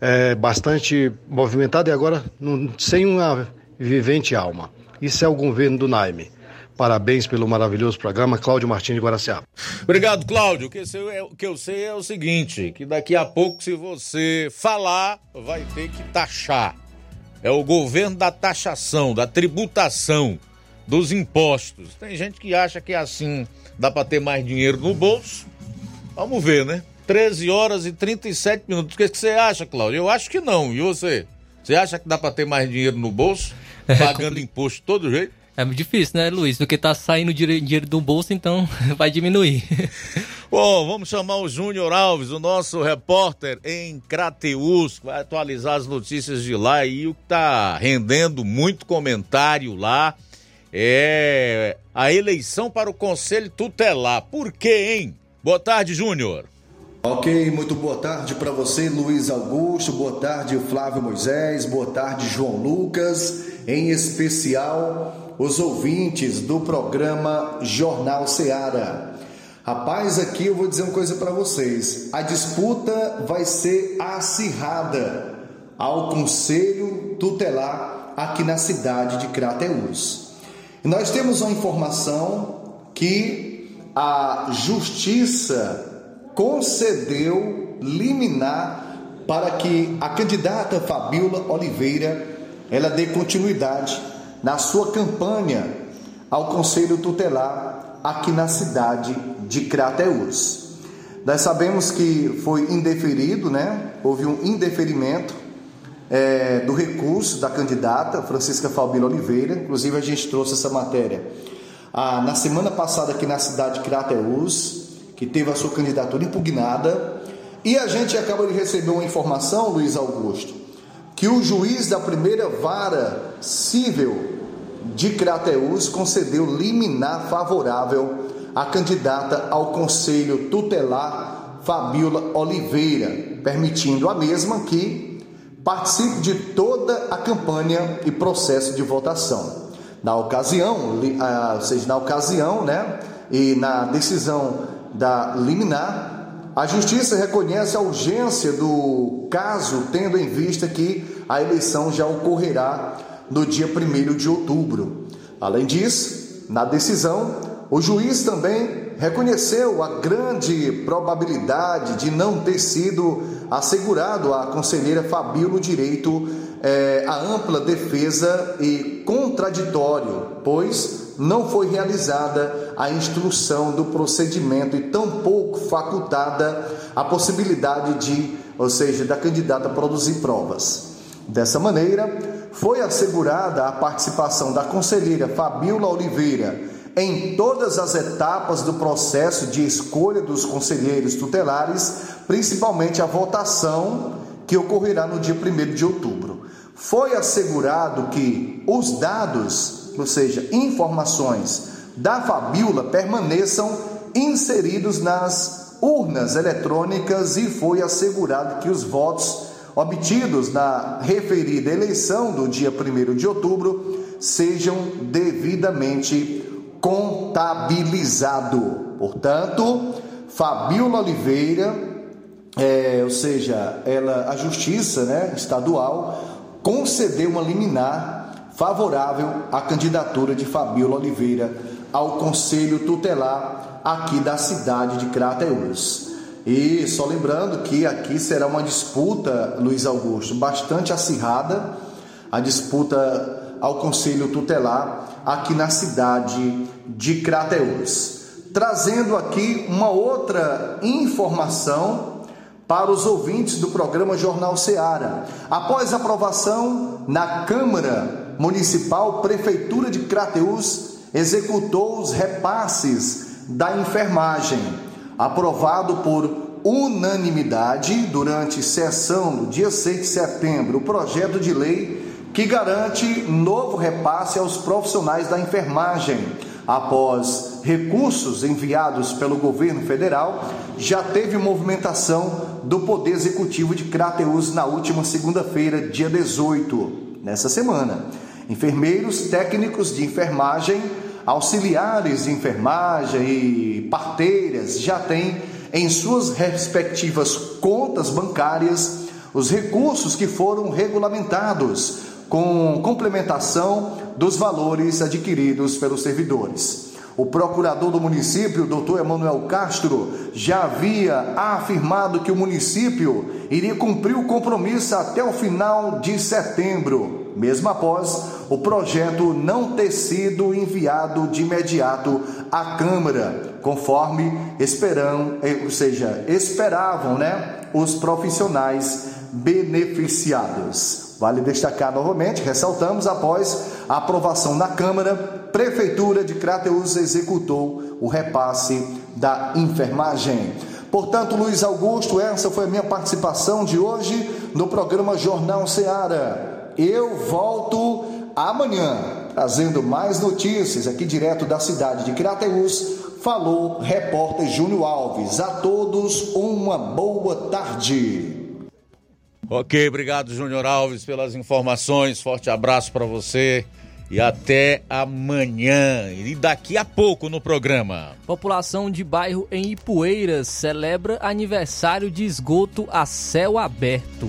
é, bastante movimentado e agora não, sem uma vivente alma. Isso é o governo do Naime. Parabéns pelo maravilhoso programa, Cláudio Martins de Guaraciaba. Obrigado, Cláudio. O que, eu, o que eu sei é o seguinte: que daqui a pouco, se você falar, vai ter que taxar. É o governo da taxação, da tributação, dos impostos. Tem gente que acha que assim dá para ter mais dinheiro no bolso. Vamos ver, né? 13 horas e 37 minutos. O que, que você acha, Cláudio? Eu acho que não. E você? Você acha que dá para ter mais dinheiro no bolso? É, pagando é, imposto de todo jeito? É muito difícil, né, Luiz? Porque tá saindo dinheiro do bolso, então vai diminuir. Bom, vamos chamar o Júnior Alves, o nosso repórter em Crateus, que vai atualizar as notícias de lá e o que tá rendendo muito comentário lá é a eleição para o Conselho Tutelar. Por quê, hein? Boa tarde, Júnior. Ok, muito boa tarde para você, Luiz Augusto, boa tarde, Flávio Moisés, boa tarde, João Lucas, em especial os ouvintes do programa Jornal Seara. Rapaz, aqui eu vou dizer uma coisa para vocês: a disputa vai ser acirrada ao Conselho Tutelar aqui na cidade de Crateús. E nós temos uma informação que a Justiça concedeu liminar para que a candidata Fabiola Oliveira ela dê continuidade na sua campanha ao Conselho Tutelar aqui na cidade de Crateús. Nós sabemos que foi indeferido, né? Houve um indeferimento é, do recurso da candidata Francisca Fabiola Oliveira. Inclusive a gente trouxe essa matéria ah, na semana passada aqui na cidade de Crateús que teve a sua candidatura impugnada. E a gente acaba de receber uma informação, Luiz Augusto, que o juiz da primeira vara civil de Crateús concedeu liminar favorável à candidata ao Conselho Tutelar Fabiola Oliveira, permitindo a mesma que participe de toda a campanha e processo de votação. Na ocasião, ah, ou seja, na ocasião, né, e na decisão da liminar, a justiça reconhece a urgência do caso, tendo em vista que a eleição já ocorrerá no dia 1 de outubro. Além disso, na decisão, o juiz também reconheceu a grande probabilidade de não ter sido assegurado à conselheira Fabíola o direito é, à ampla defesa e contraditório, pois não foi realizada a instrução do procedimento e tampouco facultada a possibilidade de, ou seja, da candidata produzir provas. Dessa maneira, foi assegurada a participação da conselheira Fabiola Oliveira em todas as etapas do processo de escolha dos conselheiros tutelares, principalmente a votação que ocorrerá no dia 1 de outubro. Foi assegurado que os dados ou seja, informações da Fabiola permaneçam inseridos nas urnas eletrônicas e foi assegurado que os votos obtidos na referida eleição do dia 1 de outubro sejam devidamente contabilizados. Portanto, Fabiola Oliveira, é, ou seja, ela, a Justiça né, Estadual concedeu uma liminar favorável à candidatura de Fabiola Oliveira ao Conselho Tutelar aqui da cidade de Crateús. E só lembrando que aqui será uma disputa, Luiz Augusto, bastante acirrada, a disputa ao Conselho Tutelar aqui na cidade de Crateús. Trazendo aqui uma outra informação para os ouvintes do programa Jornal Seara. Após aprovação na Câmara Municipal, Prefeitura de Crateús executou os repasses da enfermagem aprovado por unanimidade durante sessão do dia 6 de setembro o projeto de lei que garante novo repasse aos profissionais da enfermagem. Após recursos enviados pelo governo federal, já teve movimentação do Poder Executivo de Crateus na última segunda-feira, dia 18, nessa semana. Enfermeiros, técnicos de enfermagem, auxiliares de enfermagem e parteiras já têm em suas respectivas contas bancárias os recursos que foram regulamentados com complementação dos valores adquiridos pelos servidores. O procurador do município, doutor Emanuel Castro, já havia afirmado que o município iria cumprir o compromisso até o final de setembro, mesmo após o projeto não ter sido enviado de imediato à Câmara, conforme esperam, eh, ou seja, esperavam, né, os profissionais beneficiados. Vale destacar novamente, ressaltamos, após a aprovação na Câmara, Prefeitura de Crateus executou o repasse da enfermagem. Portanto, Luiz Augusto, essa foi a minha participação de hoje no programa Jornal Seara. Eu volto amanhã trazendo mais notícias aqui direto da cidade de Crateus. Falou repórter Júnior Alves. A todos uma boa tarde. Ok, obrigado, Júnior Alves, pelas informações. Forte abraço para você e até amanhã. E daqui a pouco no programa. População de bairro em Ipueiras celebra aniversário de esgoto a céu aberto.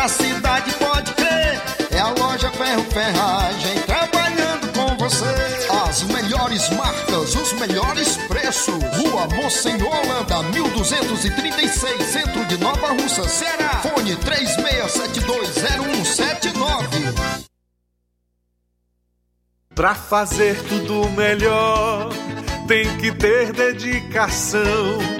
da cidade, pode crer. É a loja Ferro Ferragem trabalhando com você. As melhores marcas, os melhores preços. Rua Monsenhor Holanda, 1236, centro de Nova Russa, Ceará. Fone 36720179. Pra fazer tudo melhor, tem que ter dedicação.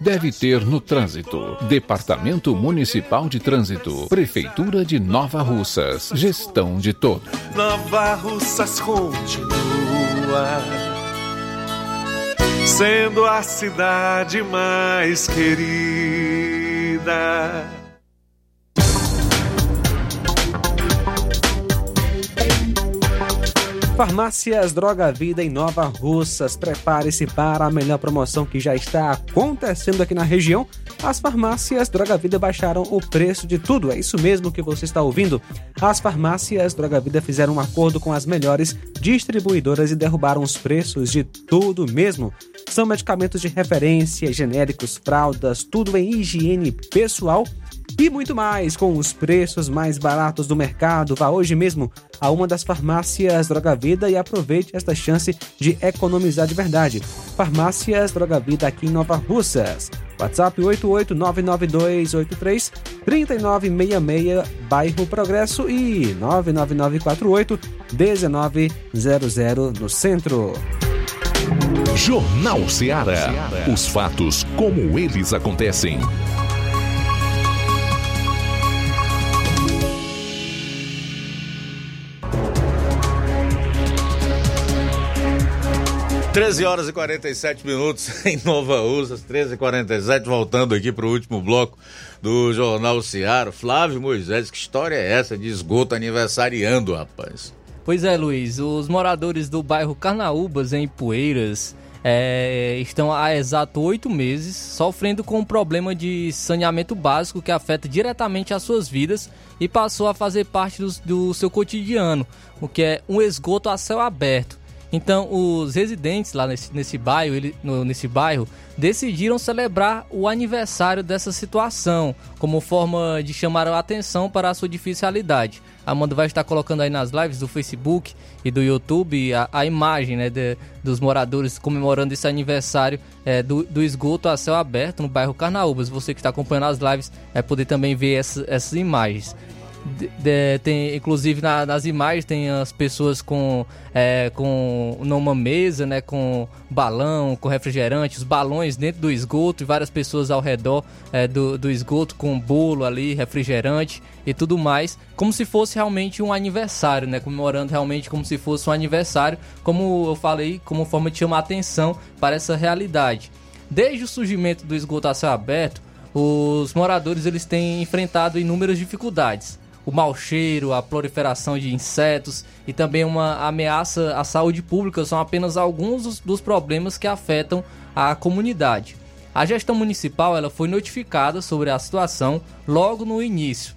deve ter no trânsito. Departamento Municipal de Trânsito, Prefeitura de Nova Russas, gestão de todos. Nova Russas continua sendo a cidade mais querida. Farmácias Droga Vida em Nova Russas. Prepare-se para a melhor promoção que já está acontecendo aqui na região. As farmácias Droga Vida baixaram o preço de tudo. É isso mesmo que você está ouvindo. As farmácias Droga Vida fizeram um acordo com as melhores distribuidoras e derrubaram os preços de tudo mesmo. São medicamentos de referência, genéricos, fraldas, tudo em higiene pessoal e muito mais com os preços mais baratos do mercado. Vá hoje mesmo a uma das farmácias Droga Vida e aproveite esta chance de economizar de verdade. Farmácias Droga Vida aqui em Nova Russas. WhatsApp 88992833966, bairro Progresso e 999481900 no centro. Jornal Ceará. Os fatos como eles acontecem. 13 horas e 47 minutos em Nova Russas, 13 e 47 voltando aqui para o último bloco do Jornal Seara. Flávio Moisés, que história é essa de esgoto aniversariando, rapaz? Pois é, Luiz, os moradores do bairro Carnaúbas, em Poeiras, é, estão há exato oito meses sofrendo com um problema de saneamento básico que afeta diretamente as suas vidas e passou a fazer parte do, do seu cotidiano, o que é um esgoto a céu aberto. Então, os residentes lá nesse, nesse, bairro, ele, no, nesse bairro decidiram celebrar o aniversário dessa situação, como forma de chamar a atenção para a sua difícil realidade. Amanda vai estar colocando aí nas lives do Facebook e do YouTube a, a imagem né, de, dos moradores comemorando esse aniversário é, do, do, esgoto a céu aberto no bairro Carnaúbas. Você que está acompanhando as lives vai poder também ver essa, essas imagens. De, de, tem, inclusive na, nas imagens tem as pessoas com, é, com numa mesa, né, com balão, com refrigerante, os balões dentro do esgoto e várias pessoas ao redor é, do, do esgoto com bolo ali, refrigerante e tudo mais, como se fosse realmente um aniversário, né, comemorando realmente como se fosse um aniversário, como eu falei, como forma de chamar atenção para essa realidade. Desde o surgimento do esgoto a céu aberto, os moradores eles têm enfrentado inúmeras dificuldades o mau cheiro, a proliferação de insetos e também uma ameaça à saúde pública são apenas alguns dos problemas que afetam a comunidade. A gestão municipal ela foi notificada sobre a situação logo no início,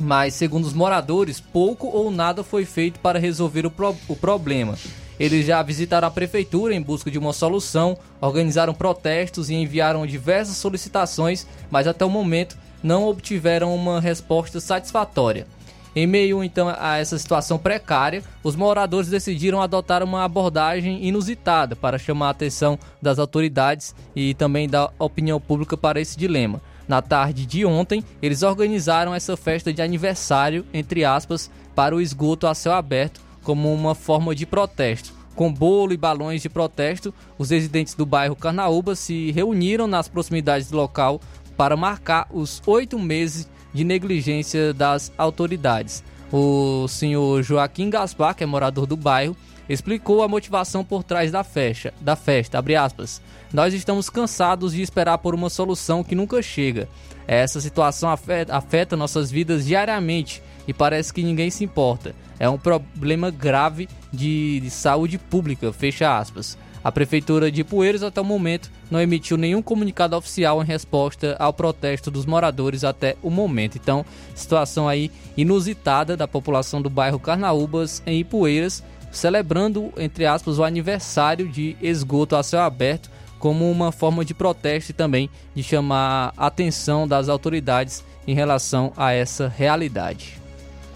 mas segundo os moradores, pouco ou nada foi feito para resolver o, pro o problema. Eles já visitaram a prefeitura em busca de uma solução, organizaram protestos e enviaram diversas solicitações, mas até o momento não obtiveram uma resposta satisfatória. Em meio então a essa situação precária, os moradores decidiram adotar uma abordagem inusitada para chamar a atenção das autoridades e também da opinião pública para esse dilema. Na tarde de ontem, eles organizaram essa festa de aniversário, entre aspas, para o esgoto a céu aberto, como uma forma de protesto. Com bolo e balões de protesto, os residentes do bairro Carnaúba se reuniram nas proximidades do local para marcar os oito meses de negligência das autoridades. O senhor Joaquim Gaspar, que é morador do bairro, explicou a motivação por trás da festa. Da festa, abre aspas. Nós estamos cansados de esperar por uma solução que nunca chega. Essa situação afeta, afeta nossas vidas diariamente e parece que ninguém se importa. É um problema grave de, de saúde pública, fecha aspas. A Prefeitura de Poeiras, até o momento, não emitiu nenhum comunicado oficial em resposta ao protesto dos moradores até o momento. Então, situação aí inusitada da população do bairro Carnaúbas, em Ipueiras, celebrando, entre aspas, o aniversário de esgoto a céu aberto como uma forma de protesto e também de chamar a atenção das autoridades em relação a essa realidade.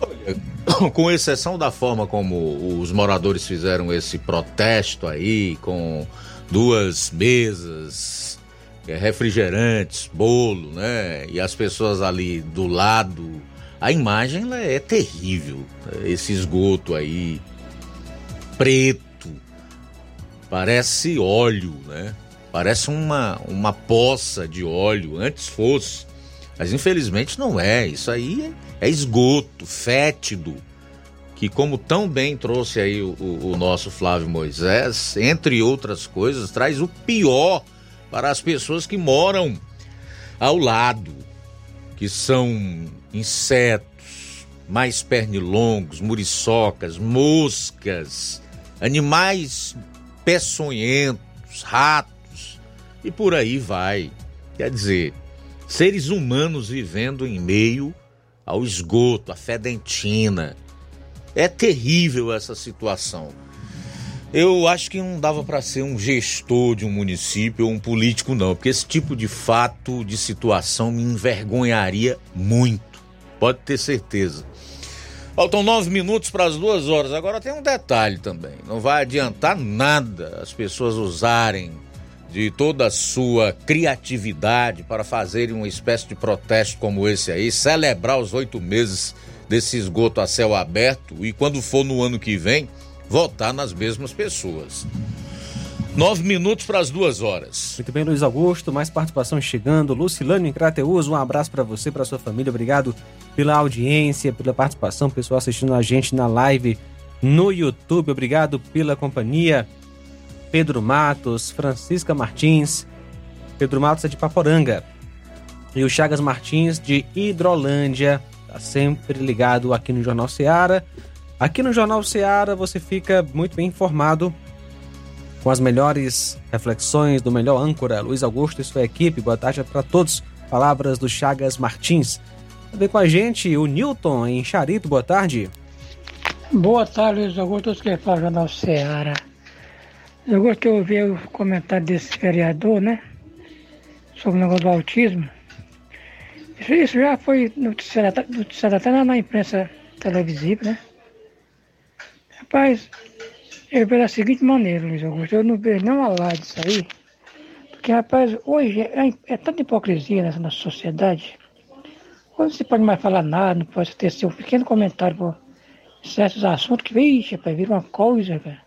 com exceção da forma como os moradores fizeram esse protesto aí, com duas mesas, é, refrigerantes, bolo, né? E as pessoas ali do lado, a imagem é terrível. Esse esgoto aí, preto, parece óleo, né? Parece uma, uma poça de óleo, antes fosse. Mas infelizmente não é. Isso aí é, é esgoto, fétido, que como tão bem trouxe aí o, o, nosso Flávio Moisés, entre outras coisas, traz o pior para as pessoas que moram ao lado, que são insetos, mais pernilongos, muriçocas, moscas, animais peçonhentos, ratos e por aí vai. Quer dizer, seres humanos vivendo em meio ao esgoto, à fedentina. É terrível essa situação. Eu acho que não dava para ser um gestor de um município ou um político, não, porque esse tipo de fato, de situação me envergonharia muito. Pode ter certeza. Faltam nove minutos para as duas horas. Agora tem um detalhe também. Não vai adiantar nada as pessoas usarem de toda a sua criatividade para fazerem uma espécie de protesto como esse aí, celebrar os oito meses desse esgoto a céu aberto e quando for no ano que vem, votar nas mesmas pessoas. Nove minutos para as duas horas. Muito bem, Luiz Augusto, mais participação chegando. Lucilânio em Crateus, um abraço para você, para sua família. Obrigado pela audiência, pela participação, pessoal assistindo a gente na live no YouTube. Obrigado pela companhia. Pedro Matos, Francisca Martins. Pedro Matos é de Paporanga. E o Chagas Martins de Hidrolândia. Tá sempre ligado aqui no Jornal Seara. Aqui no Jornal Seara você fica muito bem informado com as melhores reflexões do melhor âncora, Luiz Augusto e sua equipe. Boa tarde para todos. Palavras do Chagas Martins. Vem com a gente o Newton em Charito. Boa tarde. Boa tarde, Luiz Augusto, que fala Jornal Seara. Eu gostei de ouvir o comentário desse vereador, né? Sobre o negócio do autismo. Isso, isso já foi noticiado, até na imprensa televisiva, né? Rapaz, eu vejo da seguinte maneira, Luiz Augusto, eu não vejo nenhuma lá disso aí, porque, rapaz, hoje é, é tanta hipocrisia nessa nossa sociedade. Hoje você pode mais falar nada, não pode ter seu pequeno comentário por certos assuntos que, vixe, rapaz, vira uma coisa, velho.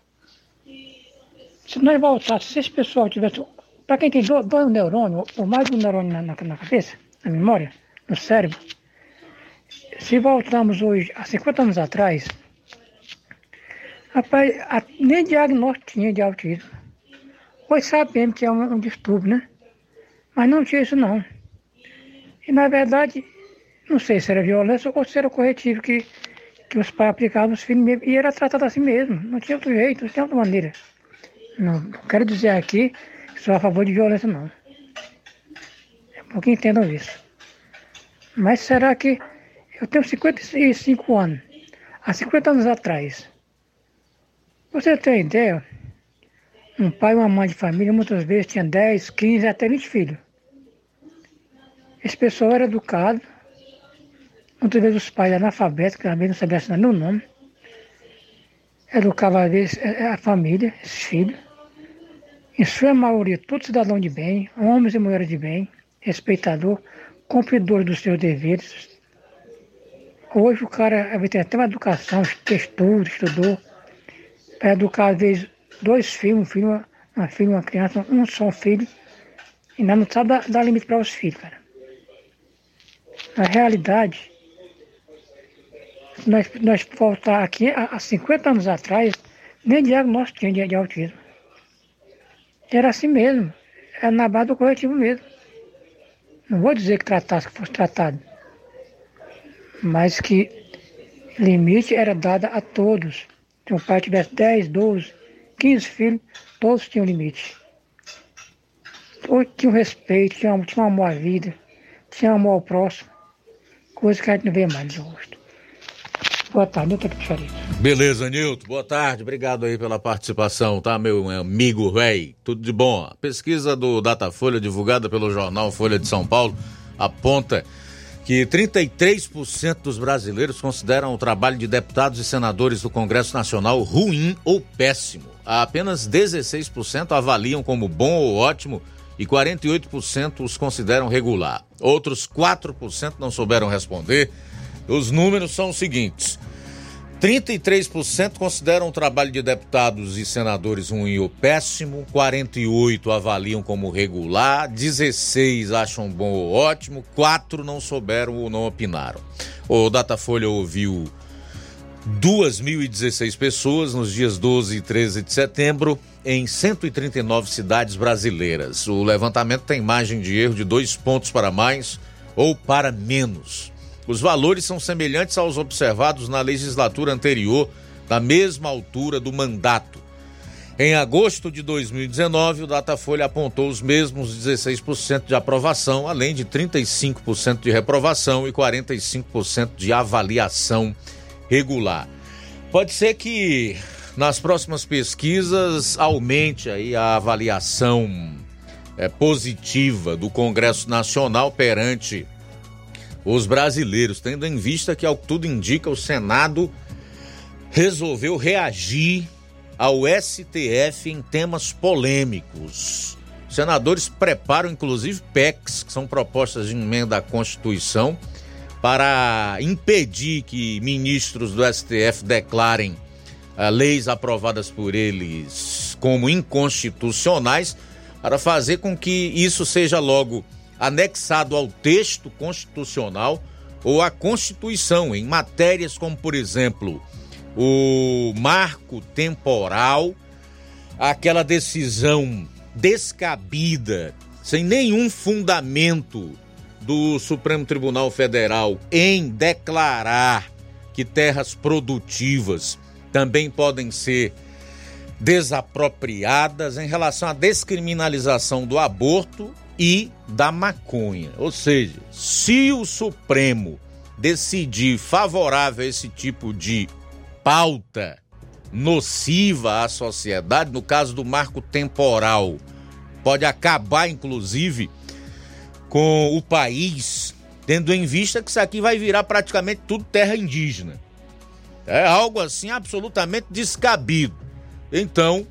Se nós voltássemos, se esse pessoal tivesse, para quem tem dois, dois neurônios, ou mais de um neurônio na, na, cabeça, na memória, no cérebro, se voltamos hoje, há 50 anos atrás, Rapaz, a, nem diagnóstico tinha de autismo. Hoje sabemos que é um, um, distúrbio, né? Mas não tinha isso não. E na verdade, não sei se era violência ou se era corretivo que, que os pais aplicavam os filhos mesmo. E era tratado assim mesmo. Não tinha outro jeito, não tinha outra maneira. Não, quero dizer aqui que sou a favor de violência não. É bom que entendam isso. Mas será que eu tenho 55 anos. Há 50 anos atrás, você tem ideia? Um pai e uma mãe de família muitas vezes tinha 10, 15, até 20 filhos. Esse pessoal era educado. Muitas vezes os pais analfabetos, que também não sabiam assinar meu nome. Educava às vezes a família, esses filhos. Em sua maioria, todos cidadãos de bem, homens e mulheres de bem, respeitador, cumpridor dos seus deveres. Hoje o cara tem até uma educação, estudo, estudou para educar, às vezes, dois filhos, um filho, uma filha, uma criança, um só filho, e não sabe dar, dar limite para os filhos, cara. Na realidade, nós, nós voltar aqui há 50 anos atrás, nem diagnóstico tinha de, de autismo. Era assim mesmo, era na base do coletivo mesmo. Não vou dizer que tratasse, que fosse tratado, mas que limite era dado a todos. Se um pai tivesse 10, 12, 15 filhos, todos tinham limite. Todos tinham respeito, tinham, tinham amor à vida, tinham amor ao próximo. Coisa que a gente não vê mais rosto. Boa tarde, Nilton Picharito. Beleza, Nilton. Boa tarde. Obrigado aí pela participação, tá, meu amigo véi? Tudo de bom. A pesquisa do Datafolha, divulgada pelo jornal Folha de São Paulo, aponta que 33% dos brasileiros consideram o trabalho de deputados e senadores do Congresso Nacional ruim ou péssimo. Apenas 16% avaliam como bom ou ótimo e 48% os consideram regular. Outros 4% não souberam responder. Os números são os seguintes: 33% consideram o trabalho de deputados e senadores ruim ou péssimo, 48 avaliam como regular, 16 acham bom ou ótimo, 4 não souberam ou não opinaram. O Datafolha ouviu 2.016 pessoas nos dias 12 e 13 de setembro em 139 cidades brasileiras. O levantamento tem margem de erro de dois pontos para mais ou para menos. Os valores são semelhantes aos observados na legislatura anterior, da mesma altura do mandato. Em agosto de 2019, o Datafolha apontou os mesmos 16% de aprovação, além de 35% de reprovação e 45% de avaliação regular. Pode ser que nas próximas pesquisas aumente aí a avaliação é, positiva do Congresso Nacional perante os brasileiros, tendo em vista que, ao que tudo indica, o Senado resolveu reagir ao STF em temas polêmicos. Os senadores preparam inclusive PECs, que são propostas de emenda à Constituição, para impedir que ministros do STF declarem uh, leis aprovadas por eles como inconstitucionais, para fazer com que isso seja logo anexado ao texto constitucional ou à Constituição, em matérias como, por exemplo, o marco temporal, aquela decisão descabida, sem nenhum fundamento do Supremo Tribunal Federal em declarar que terras produtivas também podem ser desapropriadas em relação à descriminalização do aborto e da maconha. Ou seja, se o Supremo decidir favorável a esse tipo de pauta nociva à sociedade, no caso do marco temporal, pode acabar inclusive com o país, tendo em vista que isso aqui vai virar praticamente tudo terra indígena. É algo assim absolutamente descabido. Então,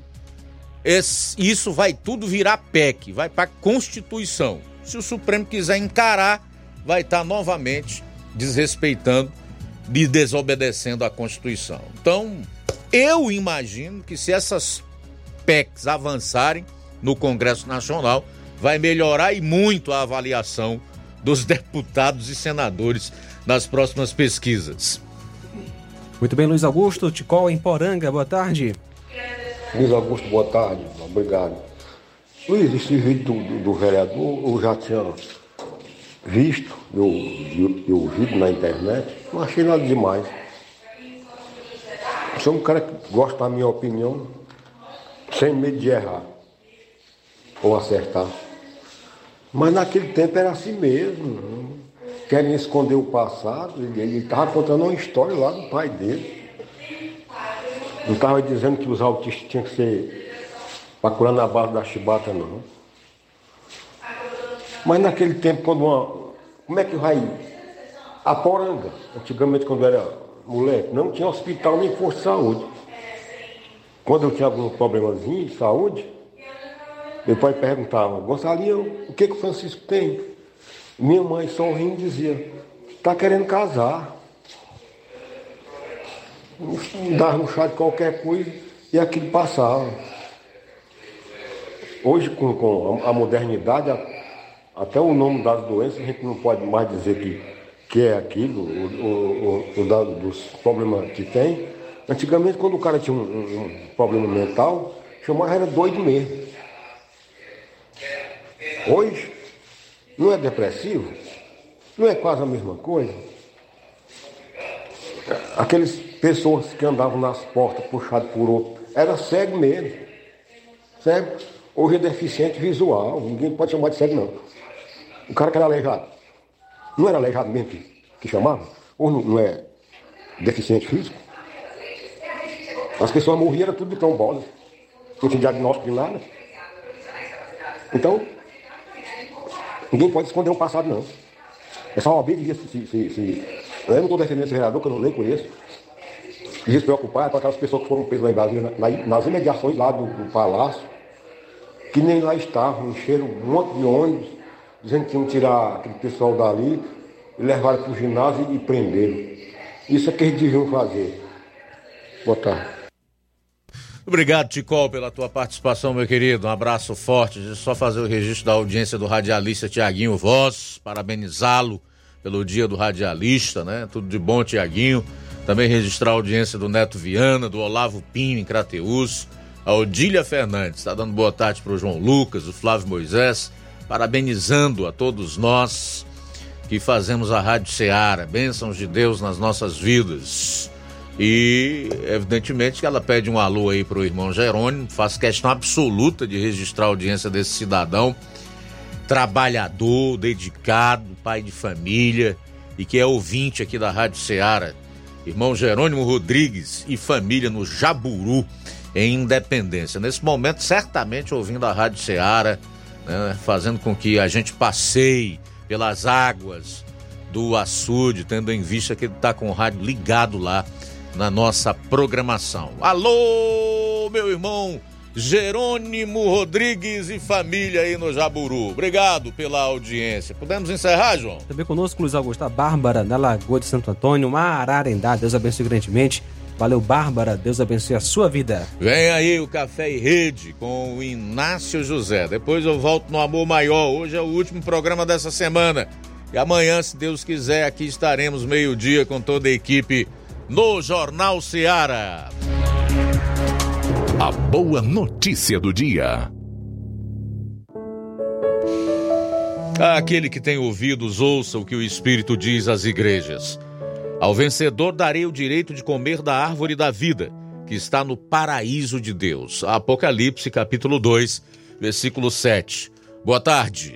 esse, isso vai tudo virar PEC, vai para a Constituição. Se o Supremo quiser encarar, vai estar novamente desrespeitando de desobedecendo à Constituição. Então, eu imagino que se essas PECs avançarem no Congresso Nacional, vai melhorar e muito a avaliação dos deputados e senadores nas próximas pesquisas. Muito bem, Luiz Augusto, Ticol em Poranga, boa tarde. Luiz Augusto, boa tarde, obrigado. Luiz, esse vídeo do, do, do vereador, eu já tinha visto, eu, vi na internet, não achei nada demais. Sou um cara que gosta da minha opinião, sem medo de errar ou acertar. Mas naquele tempo era assim mesmo. Querem esconder o passado, ele estava contando uma história lá do pai dele. Não estava dizendo que os autistas tinham que ser para curar na base da chibata, não. Mas naquele tempo, quando uma. Como é que vai? A poranga, antigamente quando era moleque, não tinha hospital nem força de saúde. Quando eu tinha algum problemazinho de saúde, meu pai perguntava, Gonçalinho, o que, que o Francisco tem? Minha mãe sorrindo dizia, está querendo casar. Dava no chá de qualquer coisa e aquilo passava. Hoje, com, com a modernidade, até o nome das doenças, a gente não pode mais dizer que, que é aquilo, o, o, o, o dos problemas que tem. Antigamente, quando o cara tinha um, um, um problema mental, chamava era doido mesmo. Hoje, não é depressivo? Não é quase a mesma coisa? Aquelas pessoas que andavam nas portas puxadas por outro, era cego mesmo. Cego. Hoje é deficiente visual, ninguém pode chamar de cego não. O cara que era aleijado. Não era aleijado mesmo que, que chamava? Ou não, não é deficiente físico? As pessoas morriam, era tudo de trombose. Não tinha diagnóstico de nada. Então, ninguém pode esconder o passado, não. É só uma se, se, se, se... Eu não estou defendendo esse vereador, que eu não nem conheço. Preocupar com aquelas pessoas que foram presas lá em Brasília, na, nas imediações lá do, do palácio, que nem lá estavam, encheram um monte de ônibus, dizendo que iam tirar aquele pessoal dali, levaram para o ginásio e prenderam. Isso é que eles deviam fazer. Boa tarde. Obrigado, Ticol, pela tua participação, meu querido. Um abraço forte. Deixa eu só fazer o registro da audiência do radialista Tiaguinho Voz, parabenizá-lo pelo dia do radialista, né? Tudo de bom, Tiaguinho. Também registrar a audiência do Neto Viana, do Olavo Pinho, em Crateus. A Odília Fernandes está dando boa tarde para o João Lucas, o Flávio Moisés, parabenizando a todos nós que fazemos a Rádio Ceará. Bênçãos de Deus nas nossas vidas. E, evidentemente, que ela pede um alô aí pro irmão Jerônimo, faz questão absoluta de registrar a audiência desse cidadão, trabalhador, dedicado, pai de família e que é ouvinte aqui da Rádio Ceará. Irmão Jerônimo Rodrigues e família no Jaburu, em Independência. Nesse momento, certamente ouvindo a Rádio Ceará, né, fazendo com que a gente passeie pelas águas do açude, tendo em vista que ele está com o rádio ligado lá na nossa programação. Alô, meu irmão Jerônimo Rodrigues e família aí no Jaburu. Obrigado pela audiência. Podemos encerrar, João? Também conosco, Luiz Augusto, a Bárbara, na Lagoa de Santo Antônio, Ararendá. Deus abençoe grandemente. Valeu, Bárbara. Deus abençoe a sua vida. Vem aí o Café e Rede com o Inácio José. Depois eu volto no Amor Maior. Hoje é o último programa dessa semana. E amanhã, se Deus quiser, aqui estaremos meio-dia com toda a equipe no Jornal Seara. A boa notícia do dia. Aquele que tem ouvidos, ouça o que o Espírito diz às igrejas. Ao vencedor darei o direito de comer da árvore da vida, que está no paraíso de Deus. Apocalipse, capítulo 2, versículo 7. Boa tarde.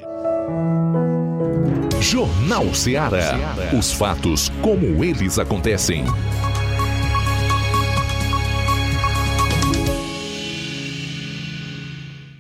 Jornal Seara. Os fatos como eles acontecem.